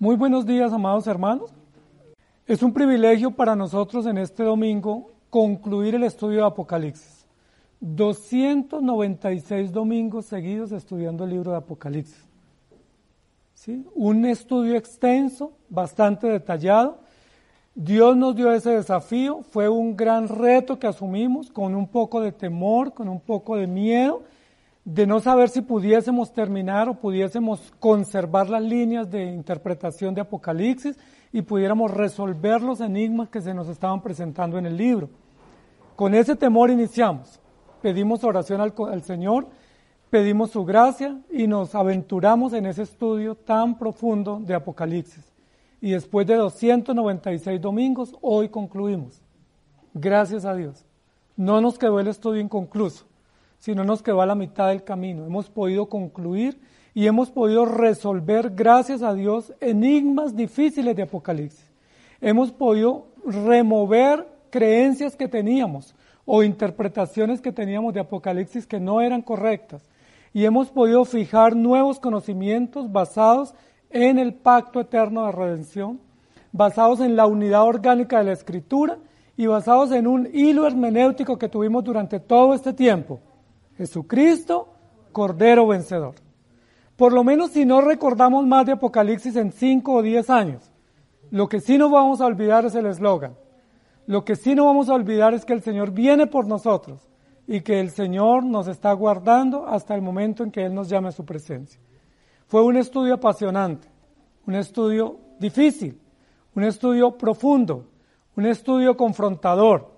Muy buenos días, amados hermanos. Es un privilegio para nosotros en este domingo concluir el estudio de Apocalipsis. 296 domingos seguidos estudiando el libro de Apocalipsis. ¿Sí? Un estudio extenso, bastante detallado. Dios nos dio ese desafío, fue un gran reto que asumimos con un poco de temor, con un poco de miedo, de no saber si pudiésemos terminar o pudiésemos conservar las líneas de interpretación de Apocalipsis y pudiéramos resolver los enigmas que se nos estaban presentando en el libro. Con ese temor iniciamos, pedimos oración al, al Señor, pedimos su gracia y nos aventuramos en ese estudio tan profundo de Apocalipsis. Y después de 296 domingos, hoy concluimos. Gracias a Dios. No nos quedó el estudio inconcluso sino nos quedó a la mitad del camino. Hemos podido concluir y hemos podido resolver, gracias a Dios, enigmas difíciles de Apocalipsis. Hemos podido remover creencias que teníamos o interpretaciones que teníamos de Apocalipsis que no eran correctas. Y hemos podido fijar nuevos conocimientos basados en el pacto eterno de redención, basados en la unidad orgánica de la escritura y basados en un hilo hermenéutico que tuvimos durante todo este tiempo Jesucristo, Cordero vencedor. Por lo menos si no recordamos más de Apocalipsis en 5 o 10 años, lo que sí no vamos a olvidar es el eslogan. Lo que sí no vamos a olvidar es que el Señor viene por nosotros y que el Señor nos está guardando hasta el momento en que Él nos llame a su presencia. Fue un estudio apasionante, un estudio difícil, un estudio profundo, un estudio confrontador,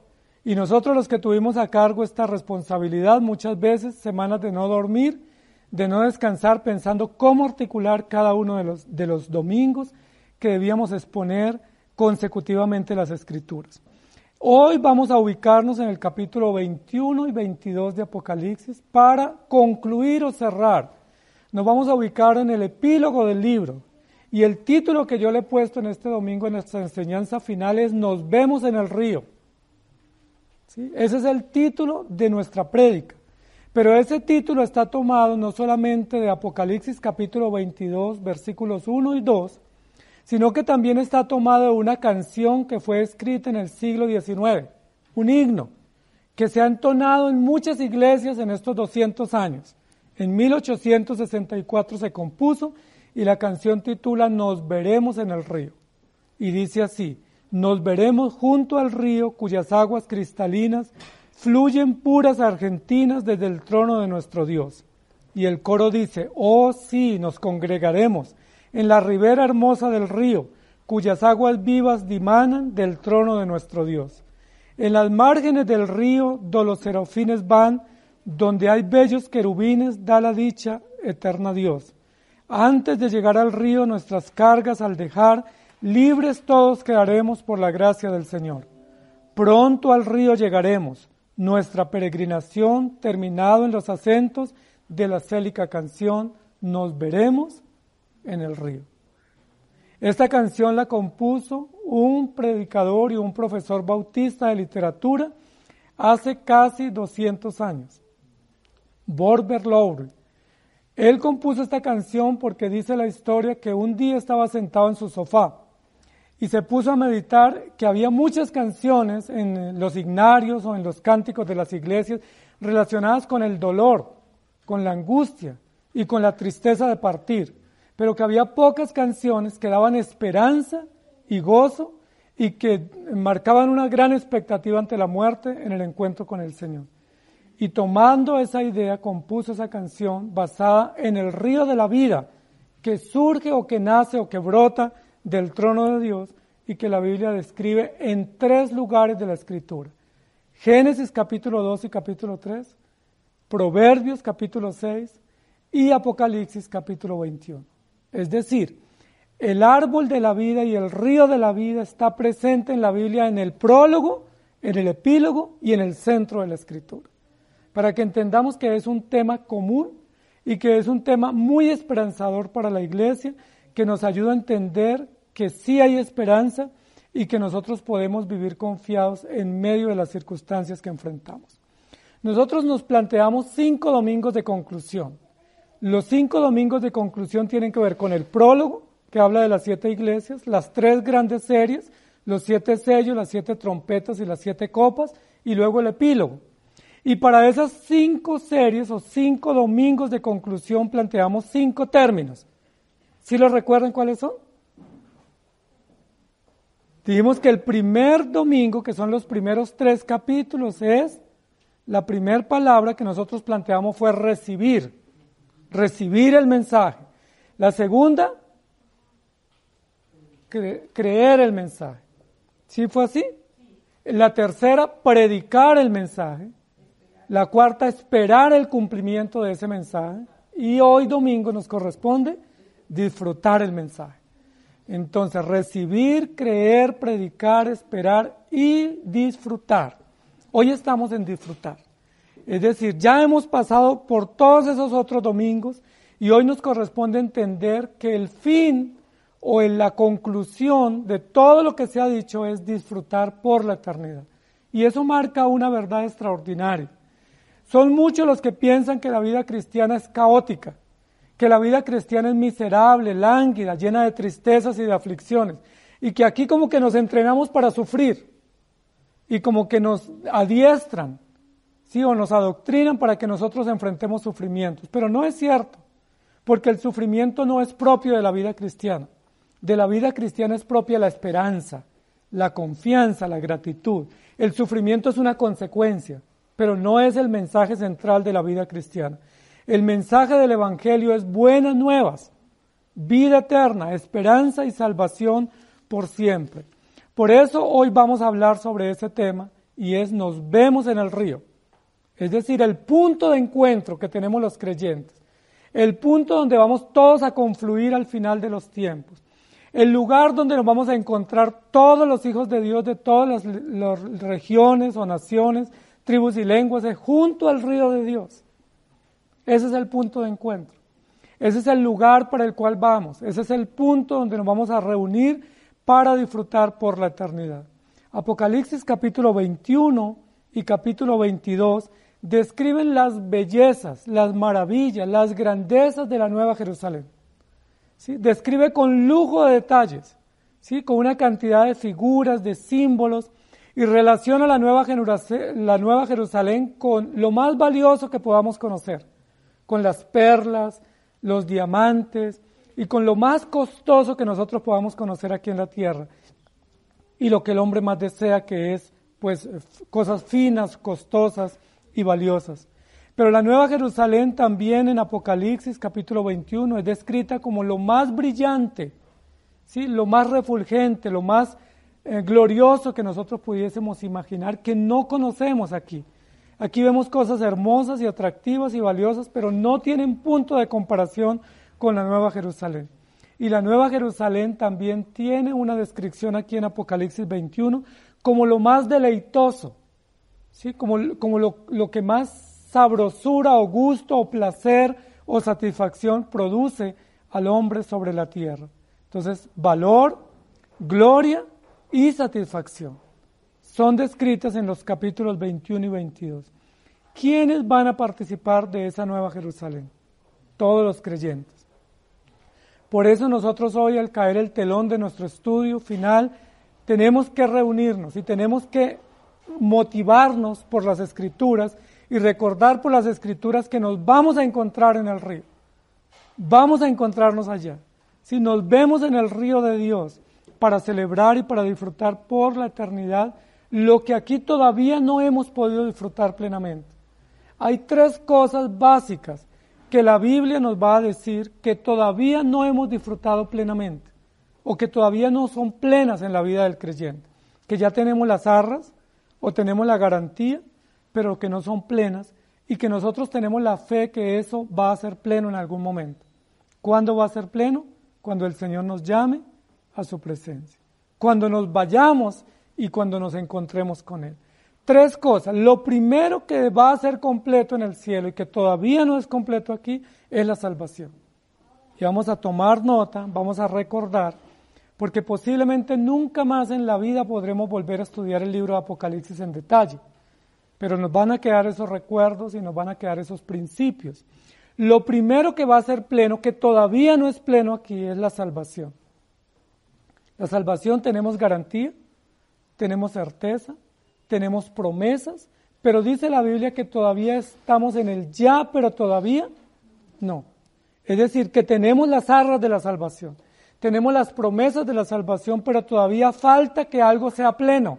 y nosotros los que tuvimos a cargo esta responsabilidad, muchas veces semanas de no dormir, de no descansar pensando cómo articular cada uno de los, de los domingos que debíamos exponer consecutivamente las escrituras. Hoy vamos a ubicarnos en el capítulo 21 y 22 de Apocalipsis para concluir o cerrar. Nos vamos a ubicar en el epílogo del libro. Y el título que yo le he puesto en este domingo en nuestra enseñanza final es Nos vemos en el río. Ese es el título de nuestra prédica. Pero ese título está tomado no solamente de Apocalipsis capítulo 22, versículos 1 y 2, sino que también está tomado de una canción que fue escrita en el siglo XIX, un himno, que se ha entonado en muchas iglesias en estos 200 años. En 1864 se compuso y la canción titula Nos veremos en el río. Y dice así, nos veremos junto al río cuyas aguas cristalinas fluyen puras argentinas desde el trono de nuestro Dios. Y el coro dice, oh sí, nos congregaremos en la ribera hermosa del río, cuyas aguas vivas dimanan del trono de nuestro Dios. En las márgenes del río, do los serafines van, donde hay bellos querubines, da la dicha eterna Dios. Antes de llegar al río, nuestras cargas al dejar, libres todos quedaremos por la gracia del Señor. Pronto al río llegaremos, nuestra peregrinación terminado en los acentos de la célica canción, nos veremos en el río. Esta canción la compuso un predicador y un profesor bautista de literatura hace casi 200 años, Borber Lowry. Él compuso esta canción porque dice la historia que un día estaba sentado en su sofá y se puso a meditar que había muchas canciones en los ignarios o en los cánticos de las iglesias relacionadas con el dolor, con la angustia y con la tristeza de partir, pero que había pocas canciones que daban esperanza y gozo y que marcaban una gran expectativa ante la muerte en el encuentro con el Señor. Y tomando esa idea, compuso esa canción basada en el río de la vida que surge o que nace o que brota del trono de Dios y que la Biblia describe en tres lugares de la Escritura. Génesis capítulo 2 y capítulo 3, Proverbios capítulo 6 y Apocalipsis capítulo 21. Es decir, El árbol de la vida y el río de la vida está presente en la Biblia en el prólogo, en el epílogo y en el centro de la escritura. Para que entendamos que es un tema común y que es un tema muy esperanzador para la iglesia, que nos ayuda a entender que sí hay esperanza y que nosotros podemos vivir confiados en medio de las circunstancias que enfrentamos. Nosotros nos planteamos cinco domingos de conclusión. Los cinco domingos de conclusión tienen que ver con el prólogo, que habla de las siete iglesias, las tres grandes series, los siete sellos, las siete trompetas y las siete copas, y luego el epílogo. Y para esas cinco series o cinco domingos de conclusión planteamos cinco términos. ¿Sí los recuerdan cuáles son? Dijimos que el primer domingo, que son los primeros tres capítulos, es la primera palabra que nosotros planteamos fue recibir, recibir el mensaje. La segunda, creer el mensaje. ¿Sí fue así? La tercera, predicar el mensaje. La cuarta, esperar el cumplimiento de ese mensaje. Y hoy domingo nos corresponde disfrutar el mensaje. Entonces, recibir, creer, predicar, esperar y disfrutar. Hoy estamos en disfrutar. Es decir, ya hemos pasado por todos esos otros domingos y hoy nos corresponde entender que el fin o la conclusión de todo lo que se ha dicho es disfrutar por la eternidad. Y eso marca una verdad extraordinaria. Son muchos los que piensan que la vida cristiana es caótica, que la vida cristiana es miserable, lánguida, llena de tristezas y de aflicciones, y que aquí como que nos entrenamos para sufrir, y como que nos adiestran, ¿sí? o nos adoctrinan para que nosotros enfrentemos sufrimientos. Pero no es cierto, porque el sufrimiento no es propio de la vida cristiana. De la vida cristiana es propia la esperanza, la confianza, la gratitud. El sufrimiento es una consecuencia, pero no es el mensaje central de la vida cristiana. El mensaje del Evangelio es buenas nuevas, vida eterna, esperanza y salvación por siempre. Por eso hoy vamos a hablar sobre ese tema y es nos vemos en el río. Es decir, el punto de encuentro que tenemos los creyentes. El punto donde vamos todos a confluir al final de los tiempos. El lugar donde nos vamos a encontrar todos los hijos de Dios de todas las, regiones o naciones, tribus y lenguas, junto al río de Dios. Ese es el punto de encuentro. Ese es el lugar para el cual vamos. Ese es el punto donde nos vamos a reunir para disfrutar por la eternidad. Apocalipsis capítulo 21 y capítulo 22 describen las bellezas, las maravillas, las grandezas de la Nueva Jerusalén. Describe con lujo de detalles, con una cantidad de figuras, de símbolos, y relaciona la Nueva, la Nueva Jerusalén con lo más valioso que podamos conocer, con las perlas, los diamantes y con lo más costoso que nosotros podamos conocer aquí en la tierra. Y lo que el hombre más desea que es pues cosas finas, costosas y valiosas. Pero la Nueva Jerusalén también en Apocalipsis capítulo 21 es descrita como lo más brillante, ¿sí? lo más refulgente, lo más eh, glorioso que nosotros pudiésemos imaginar que no conocemos aquí. Aquí vemos cosas hermosas y atractivas y valiosas, pero no tienen punto de comparación con la Nueva Jerusalén. Y la Nueva Jerusalén también tiene una descripción aquí en Apocalipsis 21 como lo más deleitoso, ¿sí? como, como lo, lo que más sabrosura o gusto o placer o satisfacción produce al hombre sobre la tierra. Entonces, valor, gloria y satisfacción son descritas en los capítulos 21 y 22. ¿Quiénes van a participar de esa nueva Jerusalén? Todos los creyentes. Por eso nosotros hoy, al caer el telón de nuestro estudio final, tenemos que reunirnos y tenemos que motivarnos por las escrituras y recordar por las escrituras que nos vamos a encontrar en el río. Vamos a encontrarnos allá. Si nos vemos en el río de Dios, para celebrar y para disfrutar por la eternidad lo que aquí todavía no hemos podido disfrutar plenamente. Hay tres cosas básicas que la Biblia nos va a decir que todavía no hemos disfrutado plenamente o que todavía no son plenas en la vida del creyente. Que ya tenemos las arras o tenemos la garantía, pero que no son plenas y que nosotros tenemos la fe que eso va a ser pleno en algún momento. ¿Cuándo va a ser pleno? cuando el Señor nos llame a su presencia, cuando nos vayamos y cuando nos encontremos con Él. Tres cosas. Lo primero que va a ser completo en el cielo y que todavía no es completo aquí es la salvación. Y vamos a tomar nota, vamos a recordar, porque posiblemente nunca más en la vida podremos volver a estudiar el libro de Apocalipsis en detalle, pero nos van a quedar esos recuerdos y nos van a quedar esos principios. Lo primero que va a ser pleno, que todavía no es pleno aquí, es la salvación. La salvación tenemos garantía, tenemos certeza, tenemos promesas, pero dice la Biblia que todavía estamos en el ya, pero todavía no. Es decir, que tenemos las arras de la salvación, tenemos las promesas de la salvación, pero todavía falta que algo sea pleno.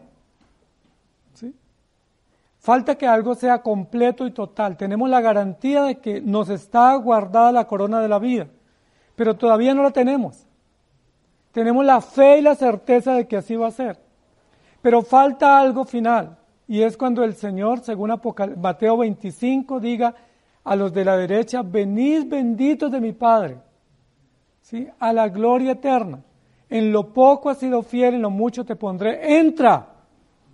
¿Sí? Falta que algo sea completo y total. Tenemos la garantía de que nos está guardada la corona de la vida, pero todavía no la tenemos. Tenemos la fe y la certeza de que así va a ser. Pero falta algo final, y es cuando el Señor, según Mateo 25, diga a los de la derecha, venid benditos de mi Padre, ¿sí? a la gloria eterna. En lo poco has sido fiel, en lo mucho te pondré. Entra,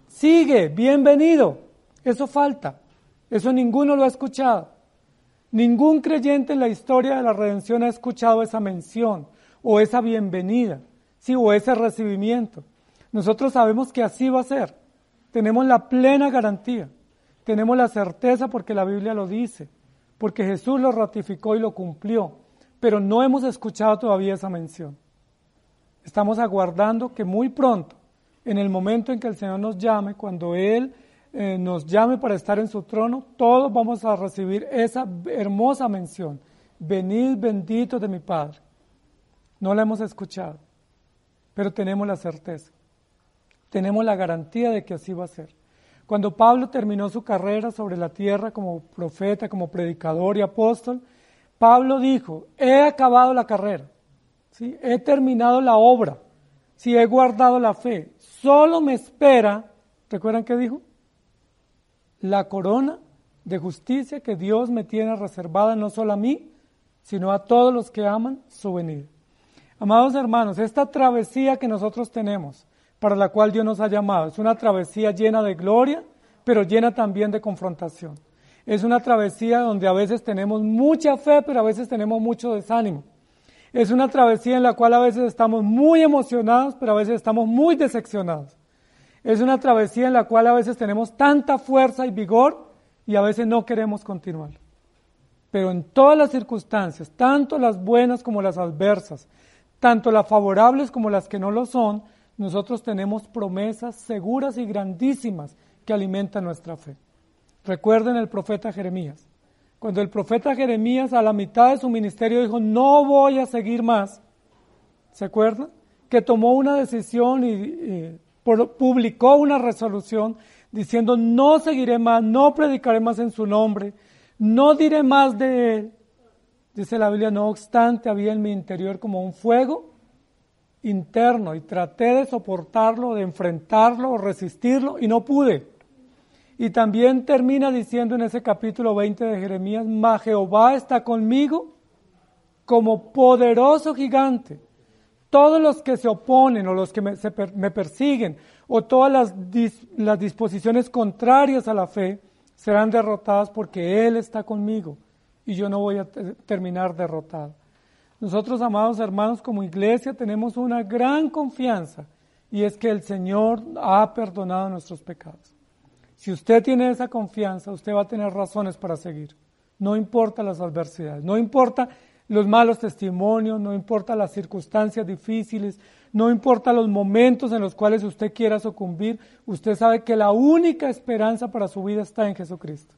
sigue, bienvenido. Eso falta. Eso ninguno lo ha escuchado. Ningún creyente en la historia de la redención ha escuchado esa mención o esa bienvenida, ¿sí? o ese recibimiento. Nosotros sabemos que así va a ser. Tenemos la plena garantía. Tenemos la certeza porque la Biblia lo dice, porque Jesús lo ratificó y lo cumplió, pero no hemos escuchado todavía esa mención. Estamos aguardando que muy pronto, en el momento en que el Señor nos llame, cuando Él eh, nos llame para estar en su trono, todos vamos a recibir esa hermosa mención. Venid benditos de mi Padre. No la hemos escuchado, pero tenemos la certeza tenemos la garantía de que así va a ser. Cuando Pablo terminó su carrera sobre la tierra como profeta, como predicador y apóstol, Pablo dijo, he acabado la carrera, he terminado la obra, ¿sí? he guardado la fe, solo me espera, ¿recuerdan qué dijo? La corona de justicia que Dios me tiene reservada no solo a mí, sino a todos los que aman su venida. Amados hermanos, esta travesía que nosotros tenemos, para la cual Dios nos ha llamado. Es una travesía llena de gloria, pero llena también de confrontación. Es una travesía donde a veces tenemos mucha fe, pero a veces tenemos mucho desánimo. Es una travesía en la cual a veces estamos muy emocionados, pero a veces estamos muy decepcionados. Es una travesía en la cual a veces tenemos tanta fuerza y vigor y a veces no queremos continuar. Pero en todas las circunstancias, tanto las buenas como las adversas, tanto las favorables como las que no lo son, nosotros tenemos promesas seguras y grandísimas que alimentan nuestra fe. Recuerden el profeta Jeremías. Cuando el profeta Jeremías a la mitad de su ministerio dijo, no voy a seguir más, ¿se acuerdan? Que tomó una decisión y, publicó una resolución diciendo, no seguiré más, no predicaré más en su nombre, no diré más de él. Dice la Biblia, no obstante, había en mi interior como un fuego interno y traté de soportarlo, de enfrentarlo resistirlo y no pude. Y también termina diciendo en ese capítulo 20 de Jeremías, Ma Jehová está conmigo como poderoso gigante. Todos los que se oponen o los que me, me persiguen o todas las, las disposiciones contrarias a la fe serán derrotadas porque Él está conmigo y yo no voy a terminar derrotado. Nosotros, amados hermanos, como iglesia tenemos una gran confianza y es que el Señor ha perdonado nuestros pecados. Si usted tiene esa confianza, usted va a tener razones para seguir. No importa las adversidades, no importa los malos testimonios, no importa las circunstancias difíciles, no importa los momentos en los cuales usted quiera sucumbir, usted sabe que la única esperanza para su vida está en Jesucristo.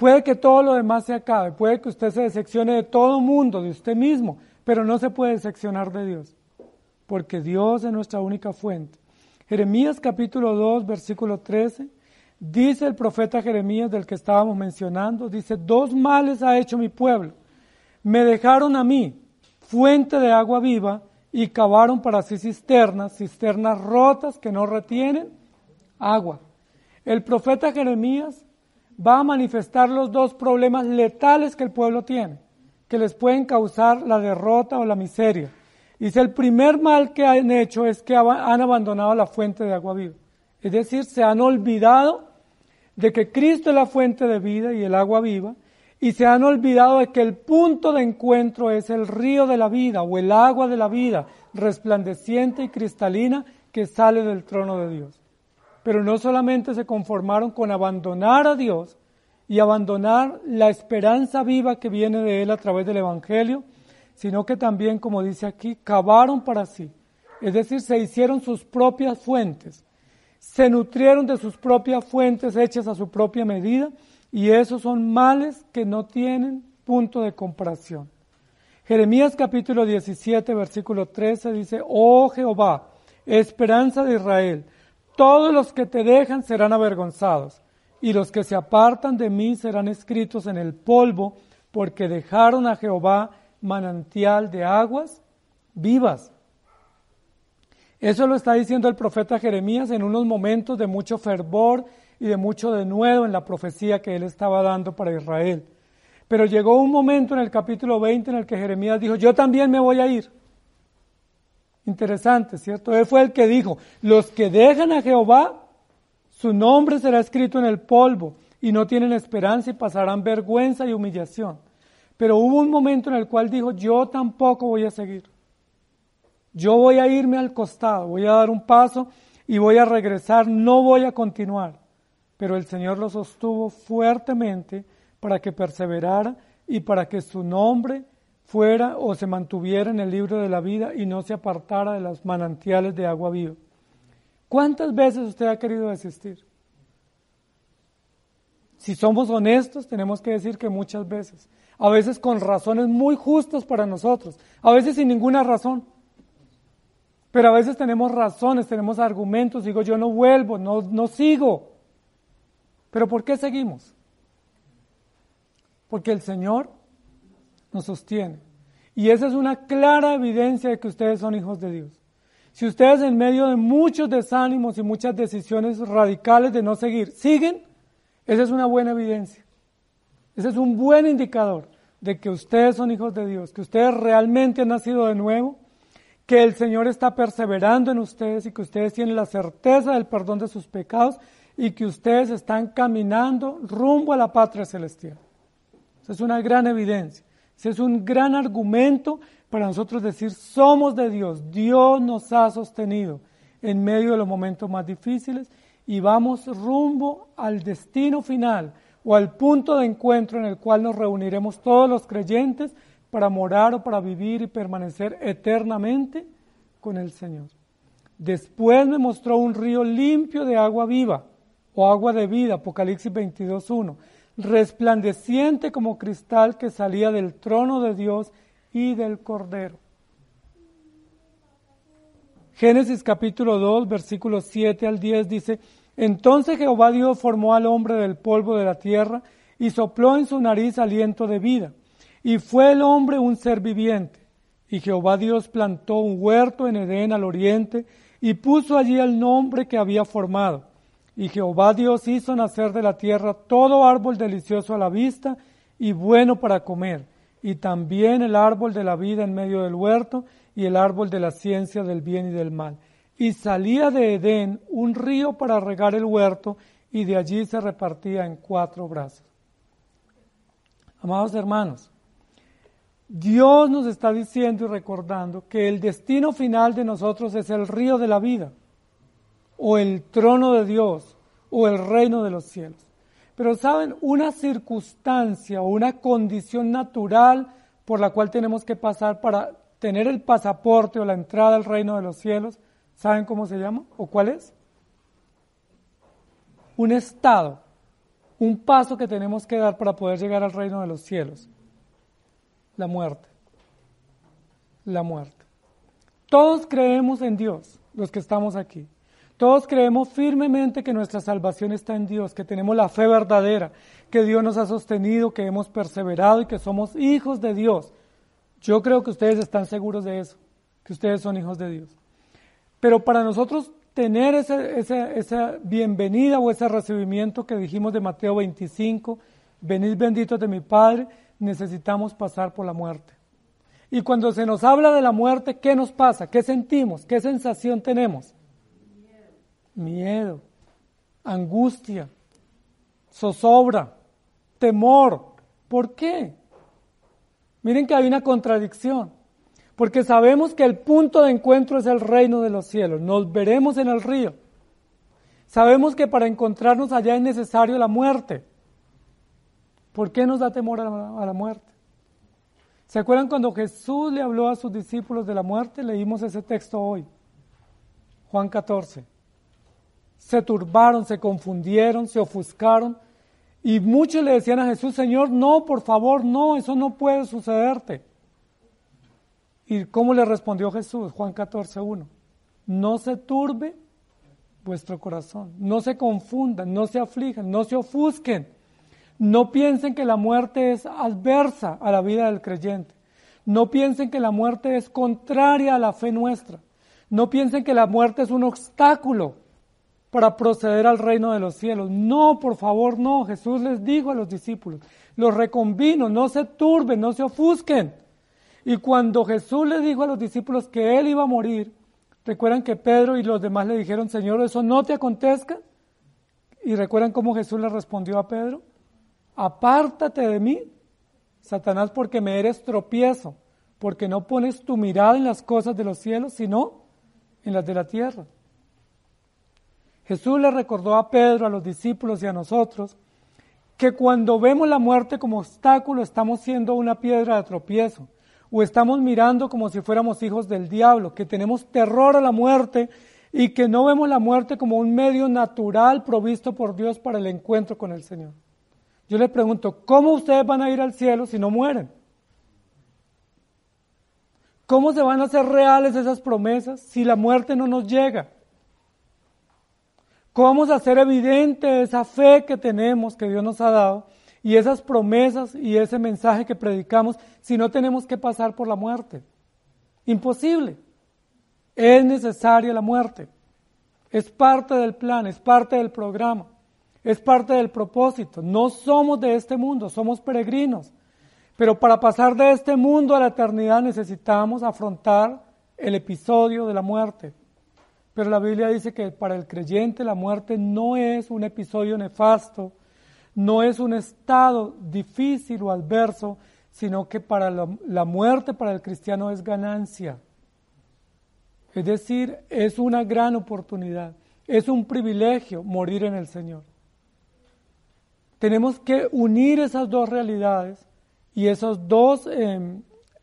Puede que todo lo demás se acabe, puede que usted se decepcione de todo mundo, de usted mismo, pero no se puede decepcionar de Dios, porque Dios es nuestra única fuente. Jeremías capítulo 2, versículo 13, dice el profeta Jeremías del que estábamos mencionando, dice, dos males ha hecho mi pueblo. Me dejaron a mí, fuente de agua viva, y cavaron para sí cisternas, cisternas rotas que no retienen agua. El profeta Jeremías va a manifestar los dos problemas letales que el pueblo tiene. que les pueden causar la derrota o la miseria. Dice, el primer mal que han hecho es que han abandonado la fuente de agua viva. Es decir, se han olvidado de que Cristo es la fuente de vida y el agua viva, y se han olvidado de que el punto de encuentro es el río de la vida o el agua de la vida, resplandeciente y cristalina que sale del trono de Dios. Pero no solamente se conformaron con abandonar a Dios y abandonar la esperanza viva que viene de Él a través del Evangelio, sino que también, como dice aquí, cavaron para sí. Es decir, se hicieron sus propias fuentes, se nutrieron de sus propias fuentes hechas a su propia medida, y esos son males que no tienen punto de comparación. Jeremías capítulo 17, versículo 13 dice, Oh Jehová, esperanza de Israel, todos los que te dejan serán avergonzados, y los que se apartan de mí serán escritos en el polvo, porque dejaron a Jehová manantial de aguas vivas. Eso lo está diciendo el profeta Jeremías en unos momentos de mucho fervor y de mucho denuedo en la profecía que él estaba dando para Israel. Pero llegó un momento en el capítulo 20 en el que Jeremías dijo, yo también me voy a ir. Interesante, ¿cierto? Él fue el que dijo, los que dejan a Jehová, su nombre será escrito en el polvo y no tienen esperanza y pasarán vergüenza y humillación. Pero hubo un momento en el cual dijo, yo tampoco voy a seguir. Yo voy a irme al costado, voy a dar un paso y voy a regresar, no voy a continuar. Pero el Señor lo sostuvo fuertemente para que perseverara y para que su nombre fuera o se mantuviera en el libro de la vida y no se apartara de los manantiales de agua viva. ¿Cuántas veces usted ha querido desistir? Si somos honestos, tenemos que decir que muchas veces. A veces con razones muy justas para nosotros, a veces sin ninguna razón. Pero a veces tenemos razones, tenemos argumentos, digo yo no vuelvo, no, no sigo. Pero ¿por qué seguimos? porque el Señor nos sostiene. Y esa es una clara evidencia de que ustedes son hijos de Dios. Si ustedes en medio de muchos desánimos y muchas decisiones radicales de no seguir, siguen, esa es una buena evidencia. Ese es un buen indicador de que ustedes son hijos de Dios, que ustedes realmente han nacido de nuevo, que el Señor está perseverando en ustedes y que ustedes tienen la certeza del perdón de sus pecados y que ustedes están caminando rumbo a la patria celestial es una gran evidencia. Ese es un gran argumento para nosotros decir, somos de Dios, Dios nos ha sostenido en medio de los momentos más difíciles y vamos rumbo al destino final o al punto de encuentro en el cual nos reuniremos todos los creyentes para morar o para vivir y permanecer eternamente con el Señor. Después me mostró un río limpio de agua viva o agua de vida, Apocalipsis 22.1 resplandeciente como cristal que salía del trono de Dios y del Cordero. Génesis capítulo 2, versículos 7 al 10 dice, Entonces Jehová Dios formó al hombre del polvo de la tierra y sopló en su nariz aliento de vida, y fue el hombre un ser viviente. Y Jehová Dios plantó un huerto en Edén al oriente y puso allí el nombre que había formado y Jehová Dios hizo nacer de la tierra todo árbol delicioso a la vista y bueno para comer, y también el árbol de la vida en medio del huerto y el árbol de la ciencia del bien y del mal. Y salía de Edén un río para regar el huerto, y de allí se repartía en cuatro brazos. Amados hermanos, Dios nos está diciendo y recordando que el destino final de nosotros es el río de la vida o el trono de Dios o el reino de los cielos. Pero saben, una circunstancia o una condición natural por la cual tenemos que pasar para tener el pasaporte o la entrada al reino de los cielos, ¿saben cómo se llama o cuál es? Un estado, un paso que tenemos que dar para poder llegar al reino de los cielos. La muerte. La muerte. Todos creemos en Dios, los que estamos aquí. Todos creemos firmemente que nuestra salvación está en Dios, que tenemos la fe verdadera, que Dios nos ha sostenido, que hemos perseverado y que somos hijos de Dios. Yo creo que ustedes están seguros de eso, que ustedes son hijos de Dios. Pero para nosotros tener esa, bienvenida o ese recibimiento que dijimos de Mateo 25, venid benditos de mi Padre, necesitamos pasar por la muerte. Y cuando se nos habla de la muerte, ¿qué nos pasa? ¿Qué sentimos? ¿Qué sensación tenemos? Miedo, angustia, zozobra, temor. ¿Por qué? Miren que hay una contradicción, porque sabemos que el punto de encuentro es el reino de los cielos, nos veremos en el río. Sabemos que para encontrarnos allá es necesario la muerte. ¿Por qué nos da temor a la, a la muerte? ¿Se acuerdan cuando Jesús le habló a sus discípulos de la muerte? Leímos ese texto hoy, Juan 14. Se turbaron, se confundieron, se ofuscaron y muchos le decían a Jesús, Señor, no, por favor, no, eso no puede sucederte. ¿Y cómo le respondió Jesús? Juan 14, 1. No se turbe vuestro corazón, no se confundan, no se aflijan, no se ofusquen. No piensen que la muerte es adversa a la vida del creyente. No piensen que la muerte es contraria a la fe nuestra. No piensen que la muerte es un obstáculo para proceder al reino de los cielos. No, por favor, no. Jesús les dijo a los discípulos, los reconvino, no se turben, no se ofusquen. Y cuando Jesús le dijo a los discípulos que él iba a morir, recuerdan que Pedro y los demás le dijeron, Señor, eso no te acontezca. Y recuerdan cómo Jesús le respondió a Pedro, apártate de mí, Satanás, porque me eres tropiezo, porque no pones tu mirada en las cosas de los cielos, sino en las de la tierra. Jesús le recordó a Pedro, a los discípulos y a nosotros, que cuando vemos la muerte como obstáculo estamos siendo una piedra de tropiezo, o estamos mirando como si fuéramos hijos del diablo, que tenemos terror a la muerte y que no vemos la muerte como un medio natural provisto por Dios para el encuentro con el Señor. Yo les pregunto, ¿cómo ustedes van a ir al cielo si no mueren? ¿Cómo se van a hacer reales esas promesas si la muerte no nos llega? ¿Cómo vamos a hacer evidente esa fe que tenemos, que Dios nos ha dado, y esas promesas y ese mensaje que predicamos si no tenemos que pasar por la muerte? Imposible. Es necesaria la muerte. Es parte del plan, es parte del programa. Es parte del propósito. No somos de este mundo, somos peregrinos. Pero para pasar de este mundo a la eternidad necesitamos afrontar el episodio de la muerte. Pero la Biblia dice que para el creyente la muerte no es un episodio nefasto, no es un estado difícil o adverso, sino que para la, muerte para el cristiano es ganancia. Es decir, es una gran oportunidad, es un privilegio morir en el Señor. Tenemos que unir esas dos realidades y esos dos em,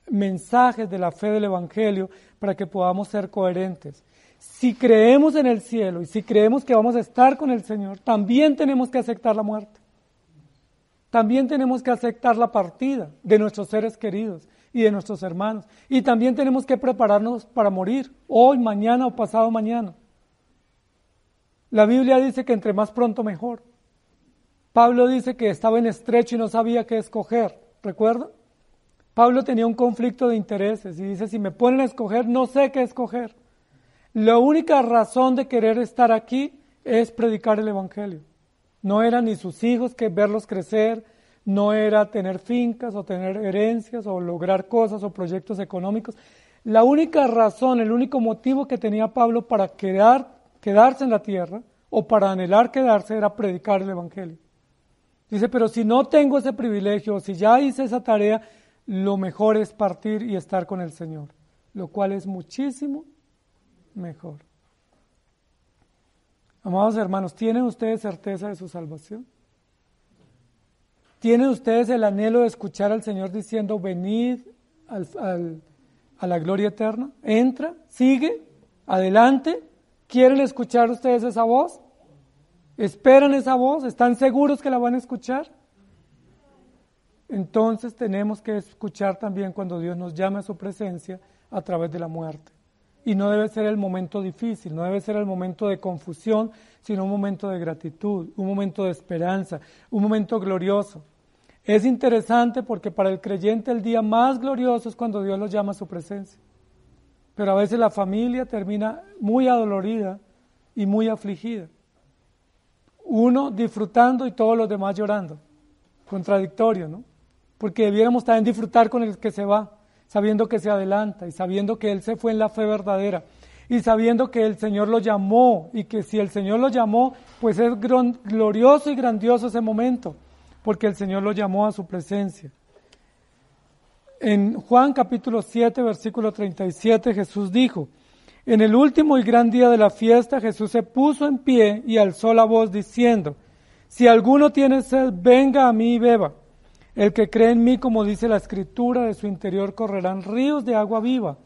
mensajes de la fe del Evangelio para que podamos ser coherentes. Si creemos en el cielo y si creemos que vamos a estar con el Señor, también tenemos que aceptar la muerte. También tenemos que aceptar la partida de nuestros seres queridos y de nuestros hermanos. Y también tenemos que prepararnos para morir, hoy, mañana o pasado mañana. La Biblia dice que entre más pronto mejor. Pablo dice que estaba en estrecho y no sabía qué escoger, ¿recuerda? Pablo tenía un conflicto de intereses y dice, si me ponen a escoger, no sé qué escoger. La única razón de querer estar aquí es predicar el Evangelio. No eran ni sus hijos que verlos crecer, no era tener fincas o tener herencias o lograr cosas o proyectos económicos. La única razón, el único motivo que tenía Pablo para quedar, quedarse en la tierra o para anhelar quedarse era predicar el Evangelio. Dice, pero si no tengo ese privilegio, si ya hice esa tarea, lo mejor es partir y estar con el Señor, lo cual es muchísimo mejor. Amados hermanos, ¿tienen ustedes certeza de su salvación? ¿Tienen ustedes el anhelo de escuchar al Señor diciendo, venid a la gloria eterna? Entra, sigue, adelante. ¿Quieren escuchar ustedes esa voz? ¿Esperan esa voz? ¿Están seguros que la van a escuchar? Entonces tenemos que escuchar también cuando Dios nos llama a su presencia a través de la muerte. Y no debe ser el momento difícil, no debe ser el momento de confusión, sino un momento de gratitud, un momento de esperanza, un momento glorioso. Es interesante porque para el creyente el día más glorioso es cuando Dios los llama a su presencia. Pero a veces la familia termina muy adolorida y muy afligida uno disfrutando y todos los demás llorando. Contradictorio, ¿no? porque debiéramos también disfrutar con el que se va, sabiendo que se adelanta y sabiendo que Él se fue en la fe verdadera y sabiendo que el Señor lo llamó y que si el Señor lo llamó, pues es glorioso y grandioso ese momento, porque el Señor lo llamó a su presencia. En Juan capítulo 7, versículo 37, Jesús dijo, en el último y gran día de la fiesta, Jesús se puso en pie y alzó la voz diciendo, si alguno tiene sed, venga a mí y beba. El que cree en mí, como dice la escritura, de su interior correrán ríos de agua viva.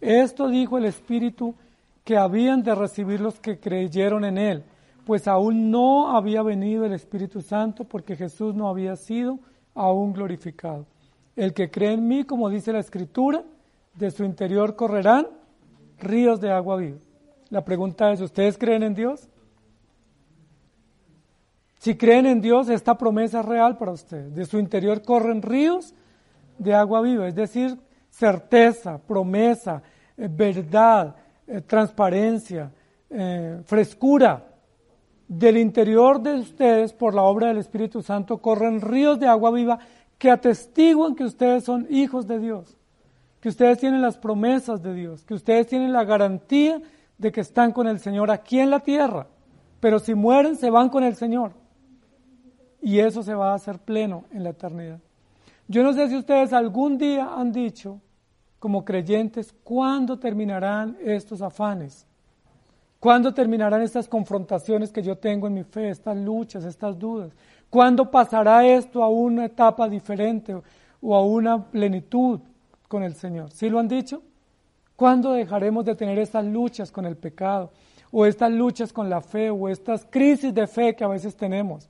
Esto dijo el Espíritu que habían de recibir los que creyeron en él, pues aún no había venido el Espíritu Santo porque Jesús no había sido aún glorificado. El que cree en mí, como dice la Escritura, de su interior correrán ríos de agua viva. La pregunta es, ¿ustedes creen en Dios? Si creen en Dios, esta promesa es real para ustedes. De su interior corren ríos de agua viva, es decir, certeza, promesa, eh, verdad, eh, transparencia, eh, frescura. Del interior de ustedes, por la obra del Espíritu Santo, corren ríos de agua viva que atestiguan que ustedes son hijos de Dios, que ustedes tienen las promesas de Dios, que ustedes tienen la garantía de que están con el Señor aquí en la tierra, pero si mueren se van con el Señor. Y eso se va a hacer pleno en la eternidad. Yo no sé si ustedes algún día han dicho, como creyentes, ¿cuándo terminarán estos afanes? ¿Cuándo terminarán estas confrontaciones que yo tengo en mi fe, estas luchas, estas dudas? ¿Cuándo pasará esto a una etapa diferente o a una plenitud con el Señor? ¿Sí lo han dicho? ¿Cuándo dejaremos de tener estas luchas con el pecado o estas luchas con la fe o estas crisis de fe que a veces tenemos?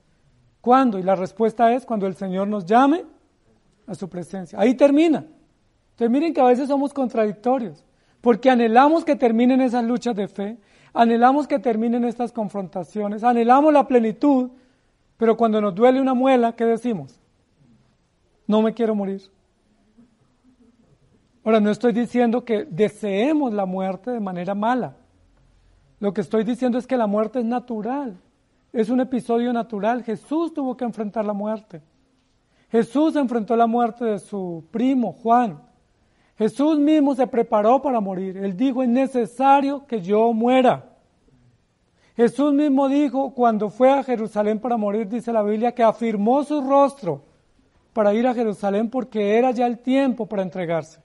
¿Cuándo? Y la respuesta es cuando el Señor nos llame a su presencia. Ahí termina. Entonces miren que a veces somos contradictorios, porque anhelamos que terminen esas luchas de fe, anhelamos que terminen estas confrontaciones, anhelamos la plenitud, pero cuando nos duele una muela, ¿qué decimos? No me quiero morir. Ahora, no estoy diciendo que deseemos la muerte de manera mala. Lo que estoy diciendo es que la muerte es natural, es un episodio natural. Jesús tuvo que enfrentar la muerte. Jesús enfrentó la muerte de su primo Juan. Jesús mismo se preparó para morir. Él dijo, es necesario que yo muera. Jesús mismo dijo, cuando fue a Jerusalén para morir, dice la Biblia, que afirmó su rostro para ir a Jerusalén porque era ya el tiempo para entregarse.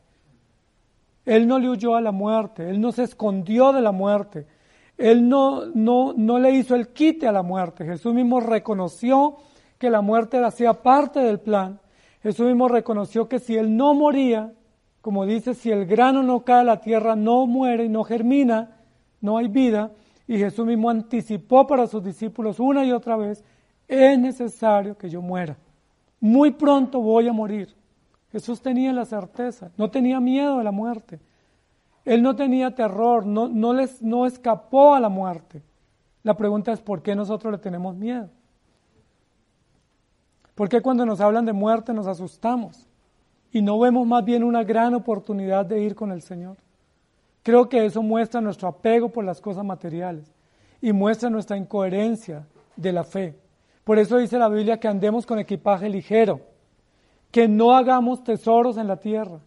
Él no le huyó a la muerte, él no se escondió de la muerte, él no, no, no le hizo el quite a la muerte. Jesús mismo reconoció que la muerte hacía parte del plan. Jesús mismo reconoció que si él no moría, como dice, si el grano no cae a la tierra, no muere y no germina, no hay vida. Y Jesús mismo anticipó para sus discípulos una y otra vez, es necesario que yo muera. Muy pronto voy a morir. Jesús tenía la certeza, no tenía miedo de la muerte. Él no tenía terror, no, no, les, no escapó a la muerte. La pregunta es, ¿por qué nosotros le tenemos miedo? ¿Por qué cuando nos hablan de muerte nos asustamos? y no vemos más bien una gran oportunidad de ir con el Señor. Creo que eso muestra nuestro apego por las cosas materiales y muestra nuestra incoherencia de la fe. Por eso dice la Biblia que andemos con equipaje ligero, que no hagamos tesoros en la tierra,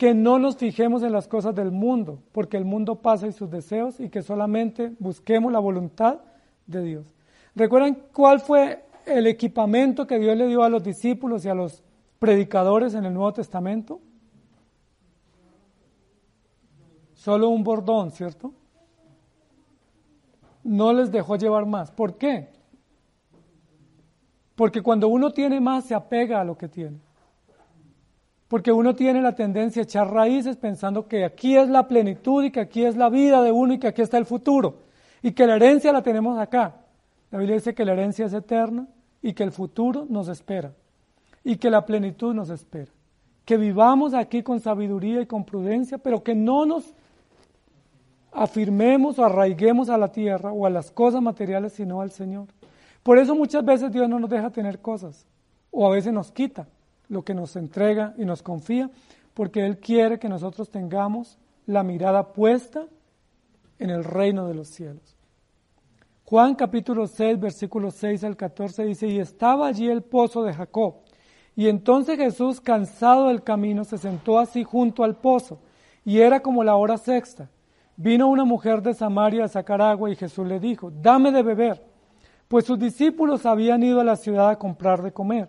que no nos fijemos en las cosas del mundo, porque el mundo pasa y sus deseos, y que solamente busquemos la voluntad de Dios. ¿Recuerdan cuál fue el equipamiento que Dios le dio a los discípulos y a los predicadores en el Nuevo Testamento? Solo un bordón, ¿cierto? No les dejó llevar más. ¿Por qué? Porque cuando uno tiene más se apega a lo que tiene. Porque uno tiene la tendencia a echar raíces pensando que aquí es la plenitud y que aquí es la vida de uno y que aquí está el futuro. Y que la herencia la tenemos acá. La Biblia dice que la herencia es eterna y que el futuro nos espera y que la plenitud nos espera. Que vivamos aquí con sabiduría y con prudencia, pero que no nos afirmemos o arraiguemos a la tierra o a las cosas materiales, sino al Señor. Por eso muchas veces Dios no nos deja tener cosas, o a veces nos quita lo que nos entrega y nos confía, porque Él quiere que nosotros tengamos la mirada puesta en el reino de los cielos. Juan capítulo 6, versículos 6 al 14 dice, y estaba allí el pozo de Jacob, Y entonces Jesús, cansado del camino, se sentó así junto al pozo, y era como la hora sexta. Vino una mujer de Samaria a sacar agua y Jesús le dijo, dame de beber, pues sus discípulos habían ido a la ciudad a comprar de comer.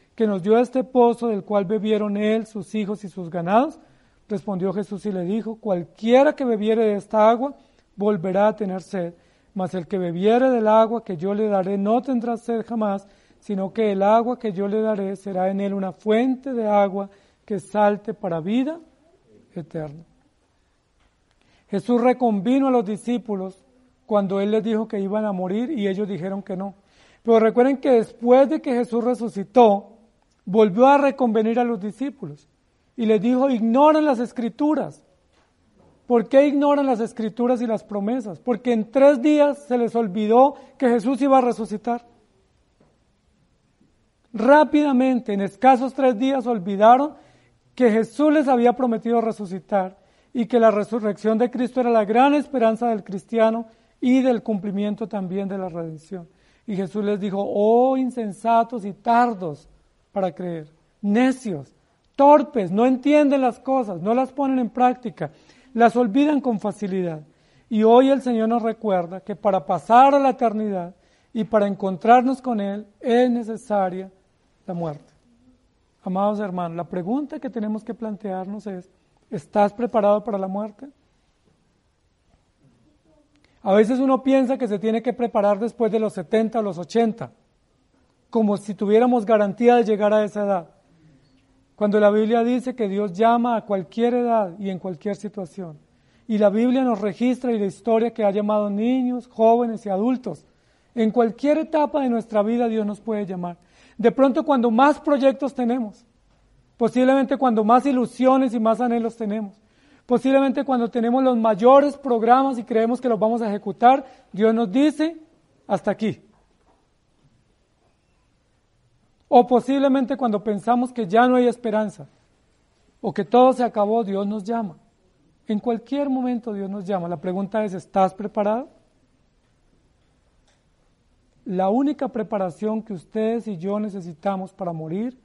Que nos dio este pozo del cual bebieron él, sus hijos y sus ganados? Respondió Jesús y le dijo, cualquiera que bebiere de esta agua volverá a tener sed, mas el que bebiere del agua que yo le daré no tendrá sed jamás, sino que el agua que yo le daré será en él una fuente de agua que salte para vida eterna. Jesús reconvino a los discípulos cuando él les dijo que iban a morir y ellos dijeron que no. Pero recuerden que después de que Jesús resucitó, volvió a reconvenir a los discípulos y les dijo, ignoran las escrituras. ¿Por qué ignoran las escrituras y las promesas? Porque en tres días se les olvidó que Jesús iba a resucitar. Rápidamente, en escasos tres días, olvidaron que Jesús les había prometido resucitar y que la resurrección de Cristo era la gran esperanza del cristiano y del cumplimiento también de la redención. Y Jesús les dijo, oh insensatos y tardos para creer, necios, torpes, no entienden las cosas, no las ponen en práctica, las olvidan con facilidad. Y hoy el Señor nos recuerda que para pasar a la eternidad y para encontrarnos con Él es necesaria la muerte. Amados hermanos, la pregunta que tenemos que plantearnos es, ¿estás preparado para la muerte? A veces uno piensa que se tiene que preparar después de los 70 o los 80 como si tuviéramos garantía de llegar a esa edad. Cuando la Biblia dice que Dios llama a cualquier edad y en cualquier situación. Y la Biblia nos registra y la historia que ha llamado niños, jóvenes y adultos. En cualquier etapa de nuestra vida Dios nos puede llamar. De pronto cuando más proyectos tenemos, posiblemente cuando más ilusiones y más anhelos tenemos, posiblemente cuando tenemos los mayores programas y creemos que los vamos a ejecutar, Dios nos dice, hasta aquí. O posiblemente cuando pensamos que ya no hay esperanza o que todo se acabó, Dios nos llama. En cualquier momento Dios nos llama. La pregunta es, ¿estás preparado? La única preparación que ustedes y yo necesitamos para morir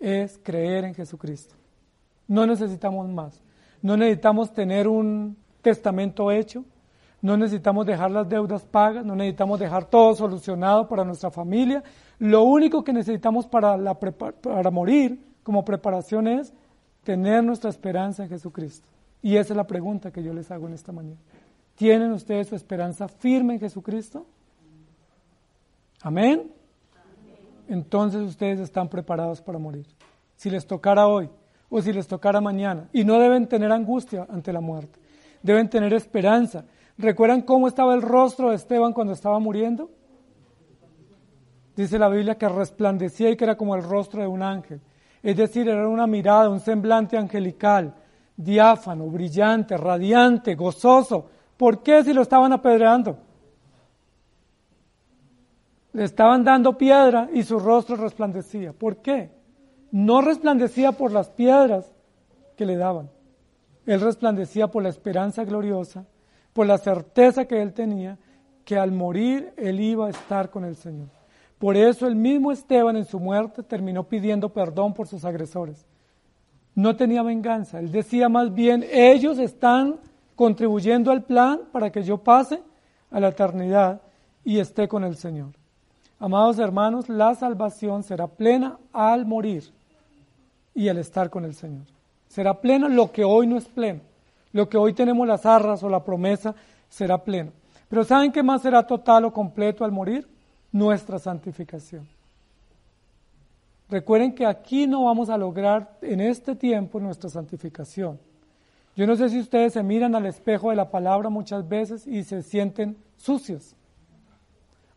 es creer en Jesucristo. No necesitamos más. No necesitamos tener un testamento hecho. No necesitamos dejar las deudas pagas. No necesitamos dejar todo solucionado para nuestra familia. Lo único que necesitamos para, para morir como preparación es tener nuestra esperanza en Jesucristo. Y esa es la pregunta que yo les hago en esta mañana. ¿Tienen ustedes su esperanza firme en Jesucristo? Amén. Entonces ustedes están preparados para morir. Si les tocara hoy o si les tocara mañana. Y no deben tener angustia ante la muerte. Deben tener esperanza. ¿Recuerdan cómo estaba el rostro de Esteban cuando estaba muriendo? Dice la Biblia que resplandecía y que era como el rostro de un ángel. Es decir, era una mirada, un semblante angelical, diáfano, brillante, radiante, gozoso. ¿Por qué si lo estaban apedreando? Le estaban dando piedra y su rostro resplandecía. ¿Por qué? No resplandecía por las piedras que le daban. Él resplandecía por la esperanza gloriosa, por la certeza que él tenía que al morir él iba a estar con el Señor. Por eso el mismo Esteban en su muerte terminó pidiendo perdón por sus agresores. No tenía venganza. Él decía más bien, ellos están contribuyendo al plan para que yo pase a la eternidad y esté con el Señor. Amados hermanos, la salvación será plena al morir y al estar con el Señor. Será plena lo que hoy no es pleno. Lo que hoy tenemos las arras o la promesa será pleno. Pero ¿saben qué más será total o completo al morir? nuestra santificación. Recuerden que aquí no vamos a lograr en este tiempo nuestra santificación. Yo no sé si ustedes se miran al espejo de la palabra muchas veces y se sienten sucios.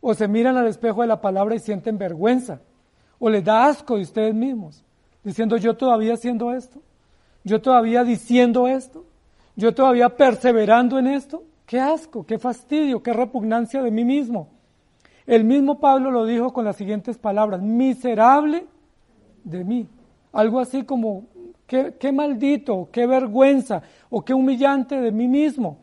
O se miran al espejo de la palabra y sienten vergüenza. O les da asco de ustedes mismos, diciendo yo todavía haciendo esto. yo todavía diciendo esto, yo todavía perseverando en esto, qué asco, qué fastidio, qué repugnancia de mí mismo. El mismo Pablo lo dijo con las siguientes palabras, miserable de mí. Algo así como, qué, maldito, qué vergüenza o qué humillante de mí mismo.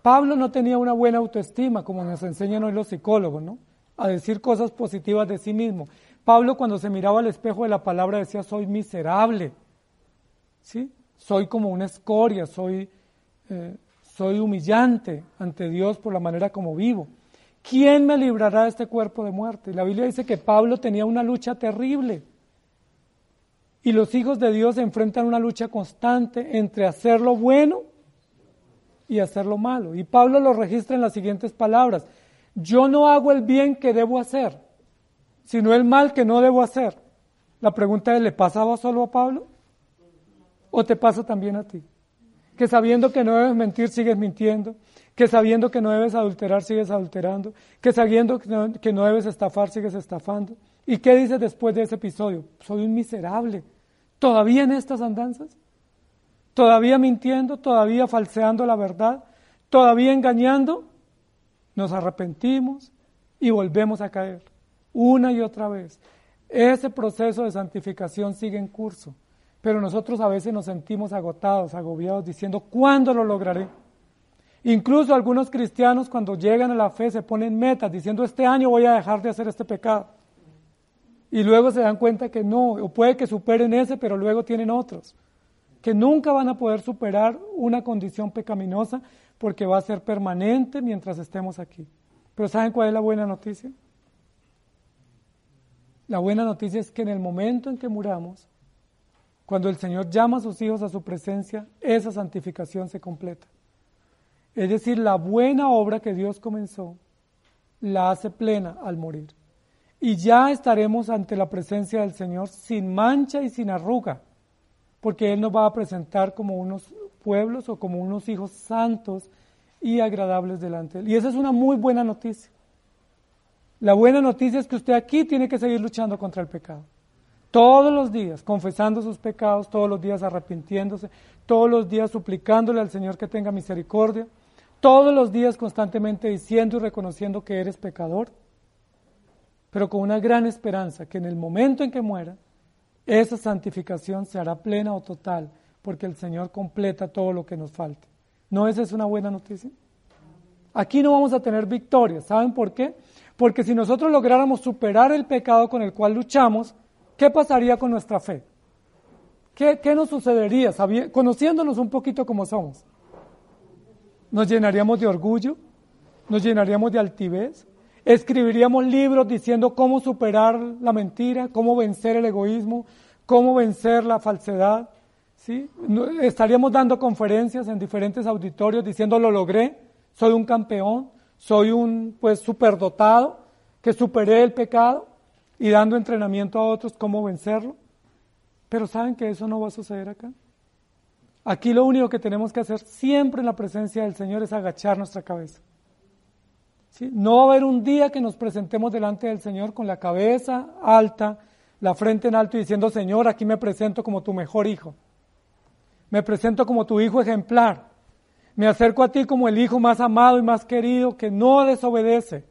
Pablo no tenía una buena autoestima, como nos enseñan hoy los psicólogos, ¿no? A decir cosas positivas de sí mismo. Pablo cuando se miraba al espejo de la palabra decía, soy miserable, ¿sí? Soy como una escoria, soy, eh, soy humillante ante Dios por la manera como vivo. ¿Quién me librará de este cuerpo de muerte? La Biblia dice que Pablo tenía una lucha terrible. Y los hijos de Dios enfrentan una lucha constante entre hacer lo bueno y hacer lo malo. Y Pablo lo registra en las siguientes palabras. Yo no hago el bien que debo hacer, sino el mal que no debo hacer. La pregunta es, ¿le pasaba solo a Pablo? ¿O te pasa también a ti? Que sabiendo que no debes mentir, sigues mintiendo. Que sabiendo que no debes adulterar, sigues adulterando. Que sabiendo que no, debes estafar, sigues estafando. ¿Y qué dices después de ese episodio? Soy un miserable. ¿Todavía en estas andanzas? ¿Todavía mintiendo? ¿Todavía falseando la verdad? ¿Todavía engañando? Nos arrepentimos y volvemos a caer una y otra vez. Ese proceso de santificación sigue en curso, pero nosotros a veces nos sentimos agotados, agobiados, diciendo, ¿cuándo lo lograré? Incluso algunos cristianos cuando llegan a la fe se ponen metas diciendo, este año voy a dejar de hacer este pecado y luego se dan cuenta que no, o puede que superen ese, pero luego tienen otros, que nunca van a poder superar una condición pecaminosa porque va a ser permanente mientras estemos aquí. Pero ¿saben cuál es la buena noticia? La buena noticia es que en el momento en que muramos, cuando el Señor llama a sus hijos a su presencia, esa santificación se completa. Es decir, la buena obra que Dios comenzó, la hace plena al morir y ya estaremos ante la presencia del Señor sin mancha y sin arruga, porque Él nos va a presentar como unos pueblos o como unos hijos santos y agradables delante de Él. Y esa es una muy buena noticia. La buena noticia es que usted aquí tiene que seguir luchando contra el pecado. Todos los días, confesando sus pecados, todos los días arrepintiéndose, todos los días suplicándole al Señor que tenga misericordia, todos los días constantemente diciendo y reconociendo que eres pecador pero con una gran esperanza que en el momento en que muera, esa santificación se hará plena o total, porque el Señor completa todo lo que nos falte. ¿No esa es una buena noticia? Aquí no vamos a tener victoria. ¿Saben por qué? Porque si nosotros lográramos superar el pecado con el cual luchamos, ¿qué pasaría con nuestra fe? ¿Qué, qué nos sucedería conociéndonos un poquito como somos? ¿Nos llenaríamos de orgullo? ¿Nos llenaríamos de altivez? Escribiríamos libros diciendo cómo superar la mentira, cómo vencer el egoísmo, cómo vencer la falsedad. ¿sí? Estaríamos dando conferencias en diferentes auditorios diciendo lo logré, soy un campeón, soy un pues superdotado, que superé el pecado y dando entrenamiento a otros cómo vencerlo. Pero saben que eso no va a suceder acá. Aquí lo único que tenemos que hacer siempre en la presencia del Señor es agachar nuestra cabeza. No va a haber un día que nos presentemos delante del Señor con la cabeza alta, la frente en alto y diciendo, Señor, aquí me presento como tu mejor hijo. Me presento como tu hijo ejemplar. Me acerco a ti como el hijo más amado y más querido que no desobedece,